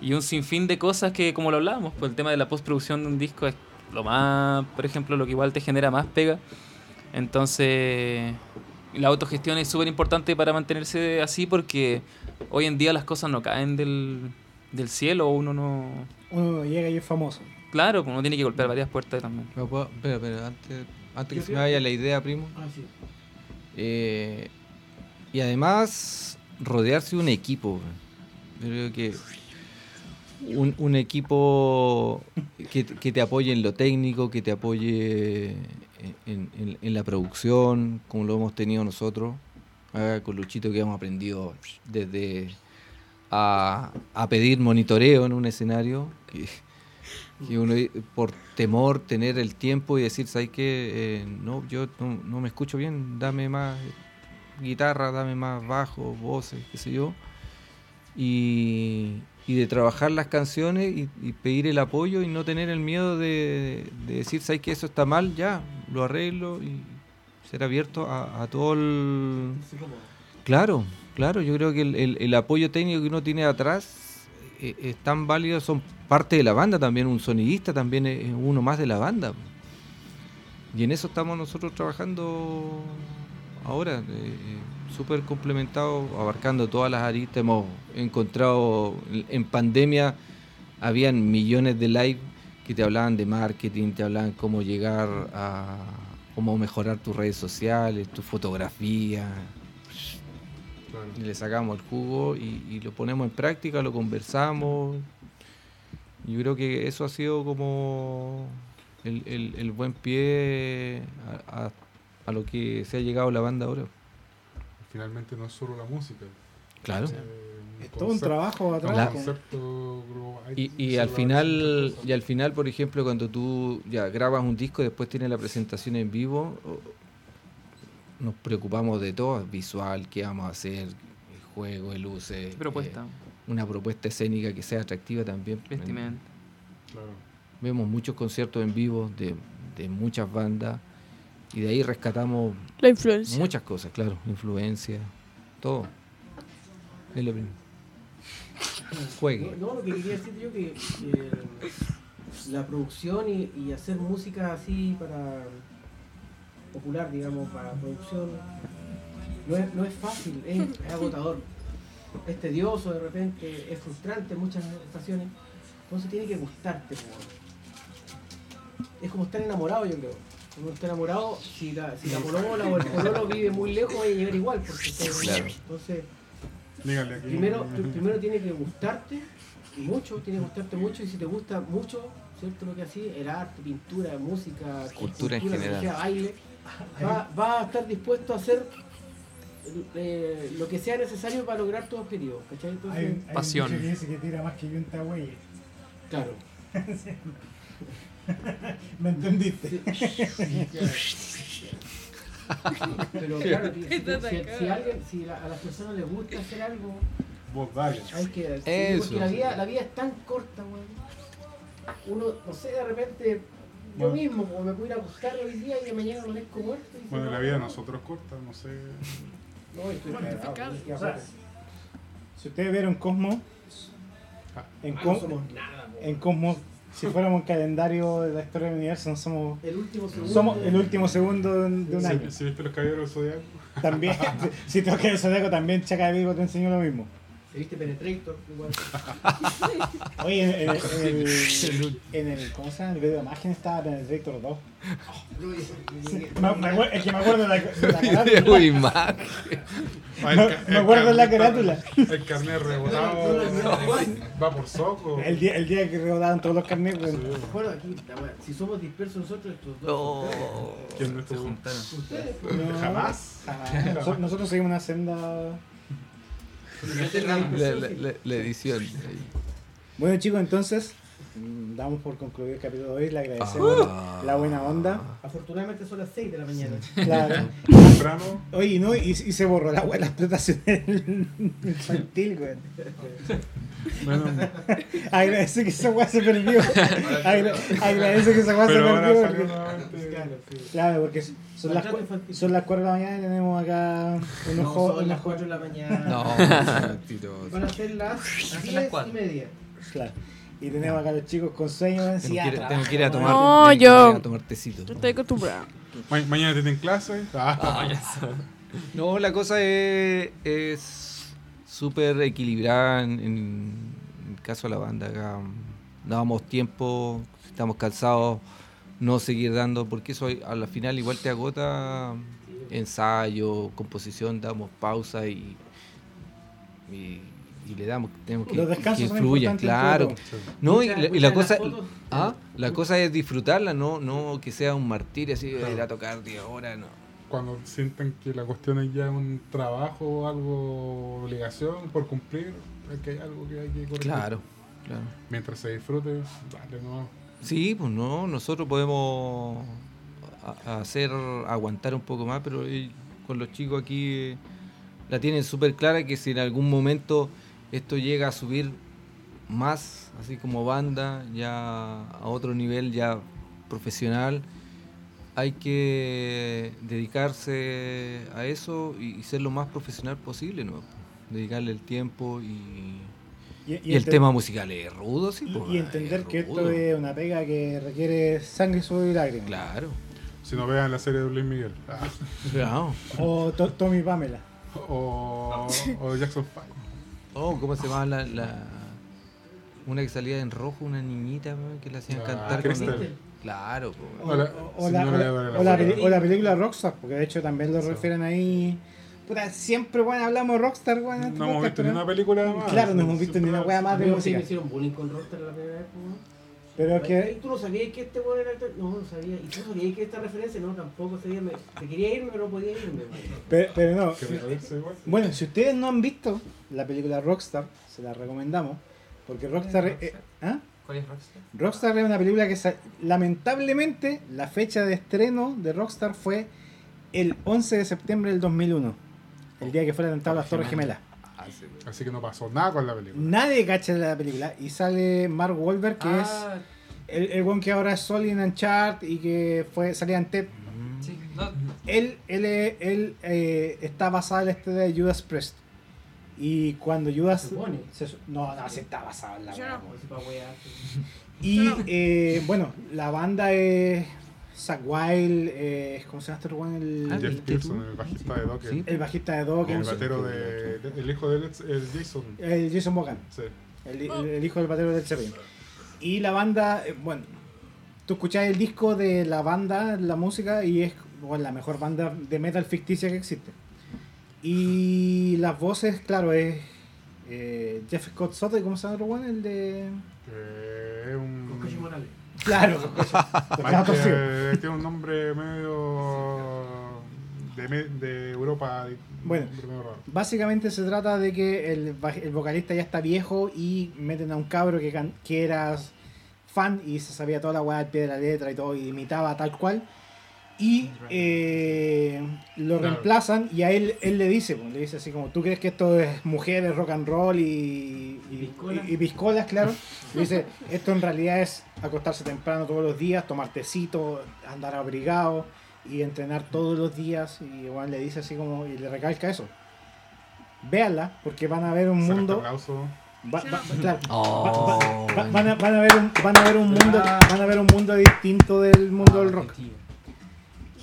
y un sinfín de cosas que, como lo hablábamos, pues el tema de la postproducción de un disco es lo más, por ejemplo, lo que igual te genera más pega. Entonces, la autogestión es súper importante para mantenerse así porque hoy en día las cosas no caen del, del cielo, uno no... Uno llega y es famoso. Claro, uno tiene que golpear varias puertas también. Puedo- Espera, espera, antes, antes que se me vaya la idea, primo. Ah, sí. Eh, y además, rodearse de un equipo. creo que un, un equipo que, que te apoye en lo técnico, que te apoye en, en- la producción, como lo hemos tenido nosotros. Con Luchito que hemos aprendido desde a, a pedir monitoreo en un escenario. Que, que uno por temor tener el tiempo y decir, ¿sabes qué? Eh, no, yo no me escucho bien, dame más guitarra, dame más bajo, voces, qué sé yo. Y, y de trabajar las canciones y, y pedir el apoyo y no tener el miedo de, de decir, ¿sabes que eso está mal? Ya, lo arreglo y ser abierto a, a todo el... Claro, claro, yo creo que el, el- el apoyo técnico que uno tiene atrás eh, es tan válido, son parte de la banda también, un sonidista también es es uno más de la banda. Y en eso estamos nosotros trabajando ahora, eh, eh, súper complementados, abarcando todas las aristas. Hemos encontrado, en- pandemia, habían millones de live que te hablaban de marketing, te hablaban cómo llegar a, cómo mejorar tus redes sociales, tu fotografía. Le sacamos el jugo y, lo ponemos en práctica, lo conversamos. Yo creo que eso ha sido como el, el- buen pie a lo que se ha llegado la banda ahora. Finalmente no es solo la música. Claro. Eh, un Es todo un trabajo atrás. Y, y al final, y al final, por ejemplo, cuando tú ya grabas un disco y después tienes la presentación en vivo, nos preocupamos de todo, visual, qué vamos a hacer, el juego, el luces, Propuesta, eh, una propuesta escénica que sea atractiva también. vestimenta. Claro. Vemos muchos conciertos en vivo de, de muchas bandas y de ahí rescatamos La influencia. muchas cosas, claro, influencia, todo. Es lo primero. Juegue. No, no, lo que quería decir yo que eh, la producción y, y hacer música así para popular, digamos, para producción, no es, no es fácil, es, es agotador, es tedioso de repente, es frustrante en muchas ocasiones, entonces tiene que gustarte. Es como estar enamorado, yo creo. Cuando está enamorado, si la, si la polola o el pololo vive muy lejos, va a llegar igual, porque. Claro. Entonces, Dígale aquí. Primero, tú- primero tiene que gustarte mucho, tiene que gustarte mucho y si te gusta mucho, ¿cierto? Lo que así, el arte, pintura, música, Cultura en lo que general. sea, baile, va, va a estar dispuesto a hacer eh, lo que sea necesario para lograr tus objetivos, ¿cachai? Entonces, Hay, hay Pasión. un que dice que tira más que güey. claro. ¿Me entendiste? Pero claro, si, si- alguien, si la- a las personas les gusta hacer algo, hay que sí, Eso. porque la vida, la vida es tan corta, weón. Uno, no sé, de repente, yo Bueno. mismo, como me puedo ir a acostar hoy día y mañana amanezco muerto. y Bueno, dice, la vida de no, nosotros corta, no sé. No, estoy cagado, ya, O sea. Si ustedes vieron Cosmo, en, Ah, no po. en Cosmo, si fuéramos un calendario de la historia del universo, no somos, El último segundo. somos el último segundo de un, de un Si, año. si viste los caballeros del zodiaco, También, si toca el zodiaco, también Chaca de Vigo te enseñó lo mismo. ¿Se viste Penetrator? Igual. Oye, en, en- en el, en el, ¿cómo se llama? En el video de imagen estaba Penetrator 2. Me, es que me acuerdo de la, de la carátula. Uy, Mac. El Me- me acuerdo de la carátula. El carnet rebotado va por soco. El día, el día que rebotaban todos los carnets, Bueno, aquí, si somos dispersos nosotros, estos No. dos. ¿Quién no estuvo? Ustedes, no, Jamás. jamás. Nosotros, nosotros seguimos una senda. La, la- la- la edición. Bueno chicos, entonces, damos por concluido el capítulo de hoy. Le agradecemos Ah. la buena onda. Afortunadamente son las 6 de la mañana. Claro. Temprano. Oye, ¿no? Y, y se borró la, la explotación del infantil, güey. Bueno, Agradece que esa weá se perdió. Agra- agradece que esa weá se perdió. porque- nuevamente. Claro, sí. Claro, porque son las, son las 4 de la mañana y tenemos acá unos No, son unos las jo- 4 de la mañana. No. Van a ser las las 10 cuatro. y media. Claro. Y tenemos acá los chicos con sueño. Tengo decía, que, ir, trabaja, tengo que ir a tomar, No, tengo que yo- ir a tomar tecito. Yo estoy acostumbrado. Ma- mañana tienen clase. Ah, No, la cosa es es súper equilibrada en, en el caso de la banda. Acá mm, dábamos tiempo, estamos cansados, no seguir dando, porque eso a la final igual te agota ensayo, composición, damos pausa y, y, y le damos, tenemos que, que fluya, claro. No, y la, y cosa, ah, la cosa es disfrutarla, no, no que sea un martirio así, Claro. ir a tocar 10 horas, no. Cuando sienten que la cuestión es ya un trabajo o algo, obligación por cumplir, es que hay algo que hay que corregir. Claro, claro. Mientras se disfrute, dale no. Sí, pues no, nosotros podemos hacer aguantar un poco más, pero eh, con los chicos aquí eh, la tienen súper clara que si en algún momento esto llega a subir más, así como banda, ya a otro nivel ya profesional, hay que dedicarse a eso y, ser lo más profesional posible, ¿no? Dedicarle el tiempo y, Y, y el tema musical es rudo, sí. y- y entender es que esto es una pega que requiere sangre, sudor y lágrimas. Claro. Si no vean la serie de Luis Miguel. Ah. Claro. O To- Tommy Pamela. O, o Jackson 5. Oh, ¿cómo se llama la, la- Una que salía en rojo, una niñita que la hacían Ah, cantar. Crystal. Claro, po, O, o- la, o la- de o la o película Rockstar, porque de hecho también lo Sí. refieren ahí. Puta, siempre bueno, hablamos de Rockstar, bueno, en este No hemos podcast, visto ni pero- una película más. Claro, no hemos visto ni una wea más de música. me hicieron bullying con Rockstar la primera vez, ¿no? Pero que ¿Tú no sabías que este weón era el- No, no sabía. ¿Y tú sabías que esta referencia? No, tampoco sabía. Me... Te quería irme, pero no podía irme. pero, pero no. Bueno, si ustedes no han visto la película Rockstar, se la recomendamos. Porque Rockstar. eh, ¿ah? ¿Cuál es Rockstar? Rockstar es una película que lamentablemente la fecha de estreno de Rockstar fue el 11 de septiembre del 2001, el día que fue atentado a las Torres Gemelas. Así que no pasó nada con la película. Nadie cacha la película y sale Mark Wahlberg que Ah, es el, el buen que ahora es Sol in Uncharted y que fue salía en TED. Sí, no, Él, él, él, eh, está basado en la historia de Judas Priest. Y cuando Judas... supone. se no, no, sí está basado en la Yo no. Y eh, bueno, la banda es Zack Wild, eh, ¿cómo se llama este weón? El, Ah, Jeff ¿viste Pearson, el bajista de Docker. Sí. el bajista de Dokken, el batero de, de- El hijo de es Jason. el Jason Bogan, Sí. el, el- el hijo del batero del Zeppelin. Y la banda, eh, bueno, tú escuchás el disco de la banda, la música, y es bueno, la mejor banda de metal ficticia que existe. Y las voces, claro, es eh, Jeff Scott Soto, ¿cómo se llama el otro weón? El de... Es un. Con Cacho Morales. Claro, tiene un nombre medio. de, me- de Europa. Bueno. Básicamente se trata de que el, el vocalista ya está viejo y meten a un cabro que, can- que era fan y se sabía toda la weá al pie de la letra y todo, y imitaba tal cual. Y eh, lo Claro. reemplazan y a él, él le dice, pues, le dice así como, ¿tú crees que esto es mujeres, rock and roll y, y, Piscolas. y- y piscolas, claro? Le dice, esto en realidad es acostarse temprano todos los días, tomar tecito, andar abrigado y entrenar todos los días. Y igual le dice así como, y le recalca eso. Véanla, porque van a ver un mundo. aplauso. va- va- claro, Oh. va- va- van, a, van a ver un, van a ver un mundo, van a ver un mundo distinto del mundo del rock.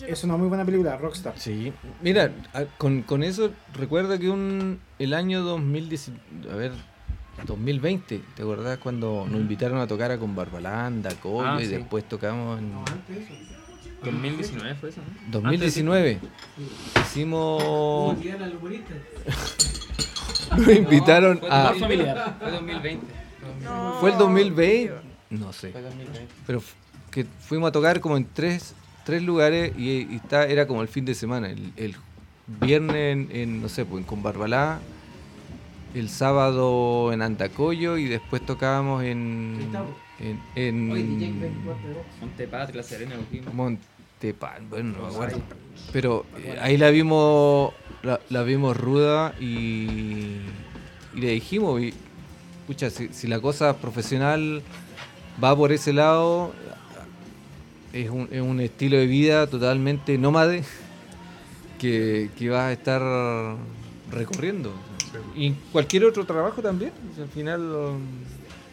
Es una muy buena película, Rockstar. Sí. Mira, con, con eso recuerda que un el año 2010, a ver, 2020, ¿te acordás cuando nos invitaron a tocar a con Barbalanda, Coyo Ah, y sí. después tocamos en No, antes eso. 2019 fue eso, ¿no? 2019? Hicimos nos invitaron fue a. Fue 2020. No. ¿Fue el 2020? No sé. Fue 2020. Pero que fuimos a tocar como en tres, tres lugares y, y está, era como el fin de semana. El, el viernes en, en, no sé, pues en Con Barbalá, el sábado en Andacoyo y después tocábamos en. En, en Oye, DJ 24 de Vox. Montepatria, La Serena. Montepal, bueno, no me acuerdo. Pero eh, ahí la vimos, la, la vimos ruda y, y le dijimos, y, pucha, si, si la cosa profesional va por ese lado, es un, es un estilo de vida totalmente nómade que, que vas a estar recorriendo. Y cualquier otro trabajo también. o sea, al final, um,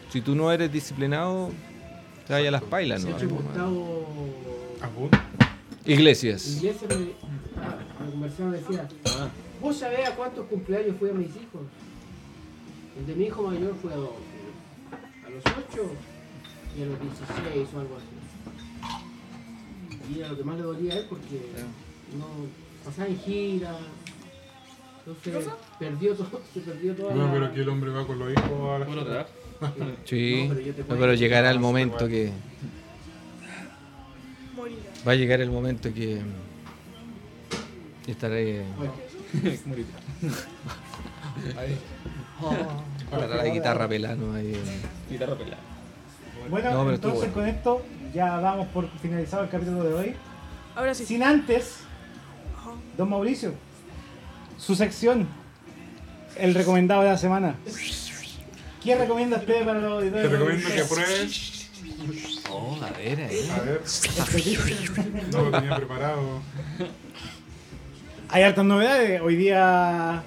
si tú no eres disciplinado, te vayas a las pailas, ¿no? Agun. Iglesias. Iglesias me, ah, conversaba decía, vos sabés a cuántos cumpleaños fui a mis hijos. El de mi hijo mayor fue a dos. A los 8 y a los 16 o algo así. Y era lo que más le dolía a él porque no pasaba en gira. Entonces perdió todo, se perdió toda No, la- pero aquí el hombre va con los hijos a la gira. Sí, No, pero no, llegará el momento que Morirá. va a llegar el momento que estaré para la guitarra pelano ahí. Guitarra pelada. Bueno, No, entonces bueno. con esto ya damos por finalizado el capítulo de hoy. Ahora sí. Sin antes, don Mauricio, su sección, el recomendado de la semana. ¿Quién recomienda usted para los Te auditores? recomiendo que pruebes. Oh, a ver, ahí. A ver. No lo tenía preparado. Hay hartas novedades. Hoy día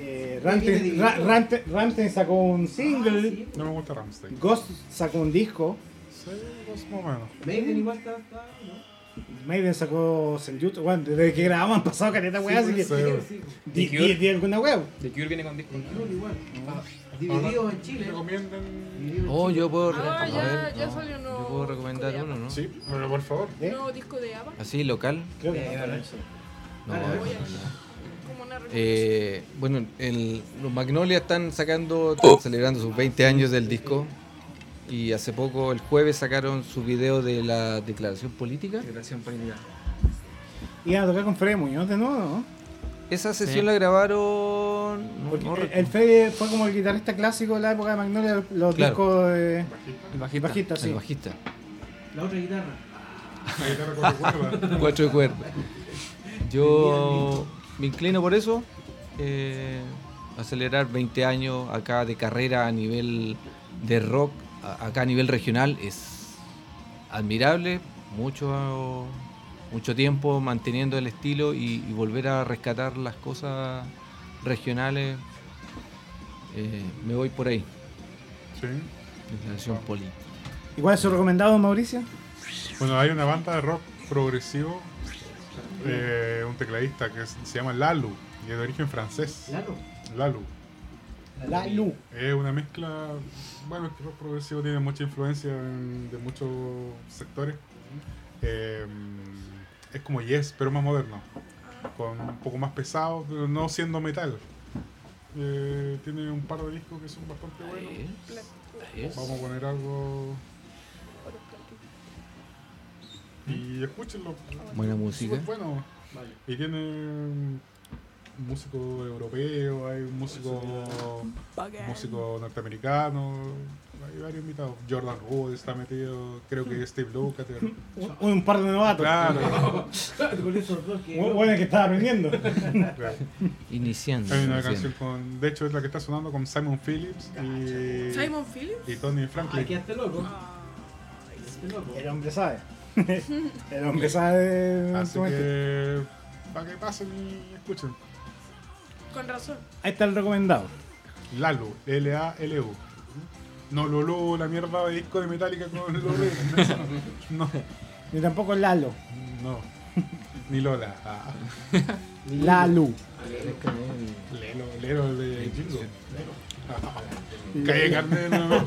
eh, Ramstein, Ra- Ramstein- Ramstein sacó un single, No me gusta Ramstein. Ghost sacó un disco, Sí, pues más o menos. Maiden igual está, está, ¿no? Maiden sacó Seljut. Bueno, desde que grabamos han pasado caleta weá, así que Sí. Sí, di, di- di alguna weá. The Cure viene con disco. en Club igual. Divididos en Chile. Recomienden. Oh, yo puedo, Ah, a ya- ver, ya salió un yo puedo recomendar uno, ¿no? Sí, pero por favor. ¿Eh? Nuevo disco de ABBA. Así, local. Creo que no. Eh, bueno, el, los Magnolia están sacando, están celebrando sus 20 años del disco. Y hace poco, el jueves, sacaron su video de la declaración política. Declaración política. Iban a tocar con Freddy Muñoz de nuevo, ¿no? Esa sesión Sí. la grabaron. no- Porque no el- el Freddy fue como el guitarrista clásico de la época de Magnolia, los Claro. discos de El bajista. bajista, sí. El bajista. La otra guitarra. La guitarra cuatro cuerdas. Cuatro de cuerda. Yo me inclino por eso. eh, acelerar 20 años acá de carrera a nivel de rock, a- acá a nivel regional, es admirable. Mucho, mucho tiempo manteniendo el estilo y, y volver a rescatar las cosas regionales. eh, me voy por ahí. Sí. Declaración política. ¿Y cuál es su recomendado, Mauricio? Bueno, hay una banda de rock progresivo, eh, un tecladista que se llama Lalu, y es de origen francés. Claro. Lalu. La Lu. Es una mezcla, bueno, el rock progresivo tiene mucha influencia en- de muchos sectores. Eh, es como Yes, pero más moderno, con un poco más pesado, pero no siendo metal. Eh, tiene un par de discos que son bastante buenos. Vamos a poner algo y escúchenlo. Buena música. Bueno. Y tiene músico europeo, hay un músico músico norteamericano, hay varios invitados. Jordan Wood está metido, creo que Steve Lukather. Un, un par de novatos. Claro, Bueno, que estaba aprendiendo. claro. Iniciando. Hay una iniciando. canción con, de hecho es la que está sonando con Simon Phillips y, Simon Phillips. y Tony Franklin. loco. Ay, Quedaste loco. El hombre sabe. El hombre sabe. Así cómo es que- que para que pasen y escuchen. Con razón. Ahí está el recomendado. Lalu, L-A-L-U. No Lulu, la mierda de disco de Metallica con Lulu. No, Ni tampoco Lalo. no. Ni Lola. Ah. La Lu. Lelo, Lero el de Jingo. Calle Carne no, no.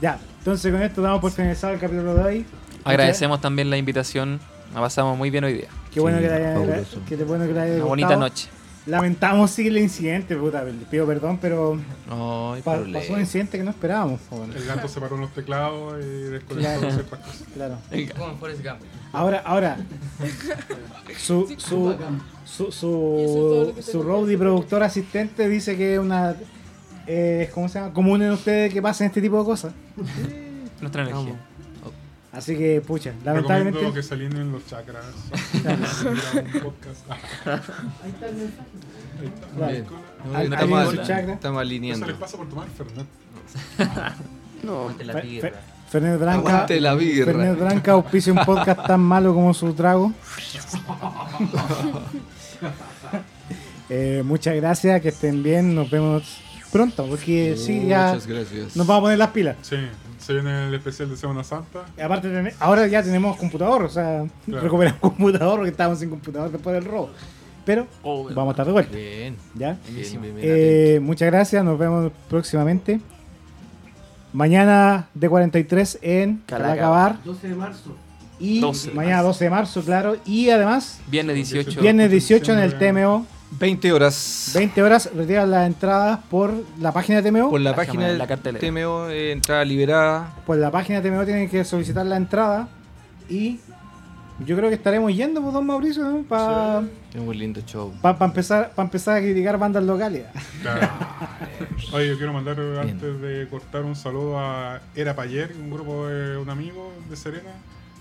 Ya, entonces con esto damos por finalizado el capítulo de hoy. Agradecemos también la invitación. La pasamos muy bien hoy día. Qué bueno Sí, que, te haya, fabuloso. bueno que te haya Una bonita noche. lamentamos sí el incidente, puta, les pido perdón, pero No, pa- problema. pasó un incidente que no esperábamos. El gato se paró en los teclados y desconectó Claro. ciertas cosas. Claro. Ahora, ahora, su, su, su, su, su roadie productor asistente dice que es una, eh, ¿cómo se llama? Común en ustedes que pasen este tipo de cosas. Nuestra energía. Así que, pucha, Recomiendo lamentablemente, que se alineen los chakras. Mira un podcast. Ahí está el mensaje. Ahí está. Con- Al- estamos, su chakra. estamos Eso alineando. les pasa por tomar Fernet. No. De la birra. Fe- Fernet Branca, Aguante la birra. Fernet Branca auspicia un podcast tan malo como su trago. Eh, muchas gracias, que estén bien, nos vemos pronto, porque sí, ya Muchas gracias. nos vamos a poner las pilas. Sí, se viene el especial de Semana Santa. Y Aparte, ahora ya tenemos computador, o sea, Claro. recuperamos computador porque estábamos sin computador después del robo. Pero vamos a estar de vuelta, Bien. ¿ya? bien, bien, bien, Eh, muchas gracias, nos vemos próximamente. Mañana de 43 en Calaca. Calacabar 12 de marzo. y 12 de mañana 12 de marzo, claro. Y además, Viernes 18. viernes 18 en el. TMO. 20 horas. 20 horas, retiran las entradas por la página de TMO. Por la La página del la cartelera. TMO, eh, entrada liberada. Por la página de TMO tienen que solicitar la entrada y yo creo que estaremos yendo, pues, don Mauricio, para Es un muy lindo show. empezar, pa empezar a criticar bandas locales. Claro. Oye, yo quiero mandar antes de cortar un saludo a Era Payer, un grupo de un amigo de Serena,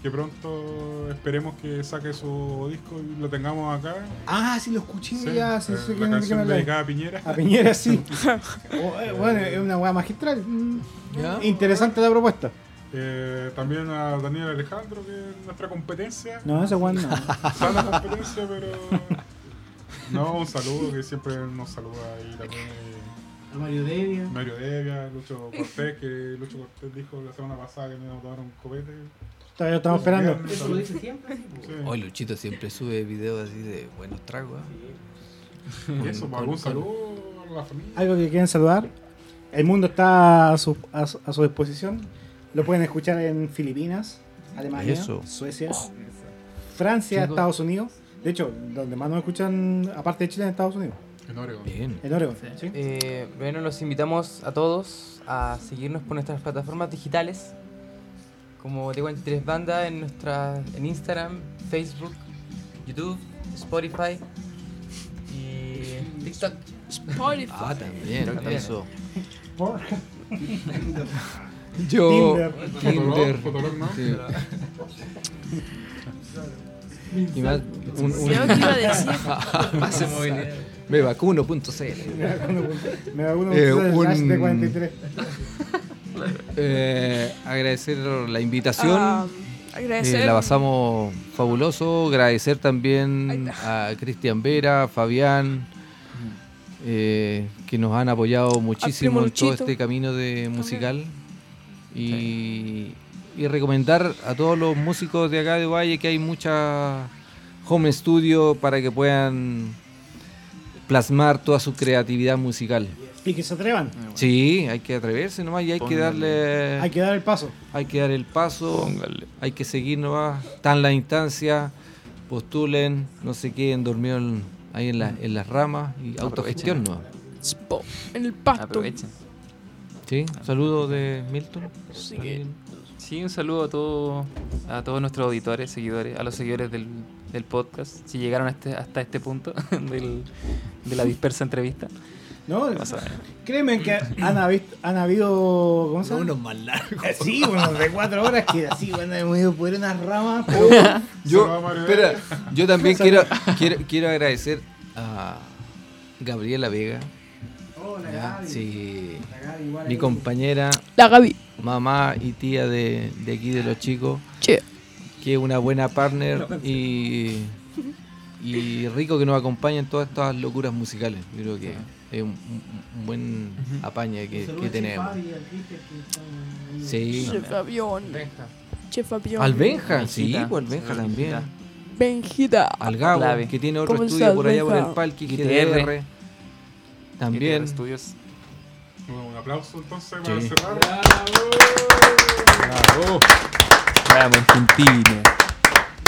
que pronto esperemos que saque su disco y lo tengamos acá. Ah, sí, lo escuché Sí, ya, sí, eh, sí, que la me canción habláis. dedicada a Piñera. A Piñera, sí. Oh, eh, bueno, es una weá magistral. ¿Ya? Interesante la propuesta. Eh, también a Daniel Alejandro, que es nuestra competencia. No, esa weá no. Sana competencia, pero. No, un saludo que siempre nos saluda ahí también. A Mario Devia. Mario Devia, Lucho Cortés, que Lucho Cortés dijo la semana pasada que me iba a tomar un copete. Todavía estamos esperando. Eso lo dice siempre. sí, Sí. po. Hoy Luchito siempre sube videos así de buenos tragos. ¿eh? Y eso, pues, con- saludo a la familia. Algo que quieren saludar. El mundo está a su, a su, a su disposición. Lo pueden escuchar en Filipinas, Alemania, Eso. Suecia, Francia, Chicos. Estados Unidos. De hecho, donde más nos escuchan, aparte de Chile, en Estados Unidos. En Oregon. Bien. En Oregon. ¿sí? Eh, bueno, los invitamos a todos a seguirnos por nuestras plataformas digitales como T43 Banda en nuestra en Instagram, Facebook, YouTube, Spotify y TikTok. Spotify. Ah, también. También. Eso. Yo. Tinder. Tinder. Fotolog, ¿no? Sí. Y más, un, un- Yo que iba a decir. Mevacuno.cl. Me Eh, un- de 43. Eh, agradecer la invitación. Ah, Eh, la pasamos fabuloso. Agradecer también a Cristian Vera, Fabián, eh, que nos han apoyado muchísimo en todo este camino de musical. Y, y recomendar a todos los músicos de acá de Valle que hay mucha home studio para que puedan plasmar toda su creatividad musical. Y que se atrevan. Sí, hay que atreverse nomás y hay que darle, Hay que dar el paso. hay que dar el paso. Póngale. Hay que seguir nomás, están las instancias, postulen, no se queden dormidos ahí en, la- en las ramas y autogestión nomás. Spo- En el pasto. Aprovechen. ¿Sí? Saludos de Milton. ¿Alguien? Sí, un saludo a todos, a todos nuestros auditores, seguidores, a los seguidores del, del podcast, si llegaron a este- hasta este punto del- de la dispersa entrevista. ¿No? Créeme que han, habido, han habido. ¿Cómo se llama? más largos. Eh, Sí, unos de cuatro horas que así, bueno, hemos ido por unas ramas. Yo, espera, yo también quiero, quiero, quiero agradecer a Gabriela Vega, Hola, ya, Gaby. sí, La Gaby igual mi compañera, La Gaby. mamá y tía de, de aquí de los chicos. Que es una buena partner y, y rico que nos acompaña en todas estas locuras musicales. Yo creo que es un, un- buen apañe que, que tenemos. Fabi y al Cristian que están ahí. Sí. Chef Avión. Chef Avión. Al Benja, sí, pues al Benja también. Benjita. Al Gabo, Clave. que tiene otro ¿Cómo estudio por allá por el Palqui, GTR. GTR. También. Estudios. Un aplauso entonces para Sí. cerrar. Vamos.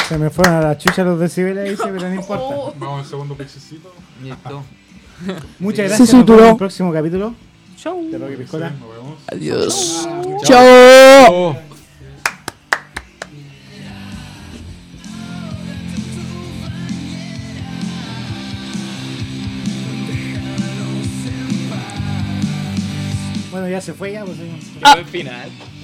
Se me fueron a la chucha los decibeles, dice, pero no importa. Oh. Vamos al segundo pichecito. Listo. Muchas gracias. Nos vemos en el próximo capítulo Chau. de Rocky Piscola. Nos vemos. Adiós. Chao. Bueno, ya se fue ya, pues. ahí. Qué buen final.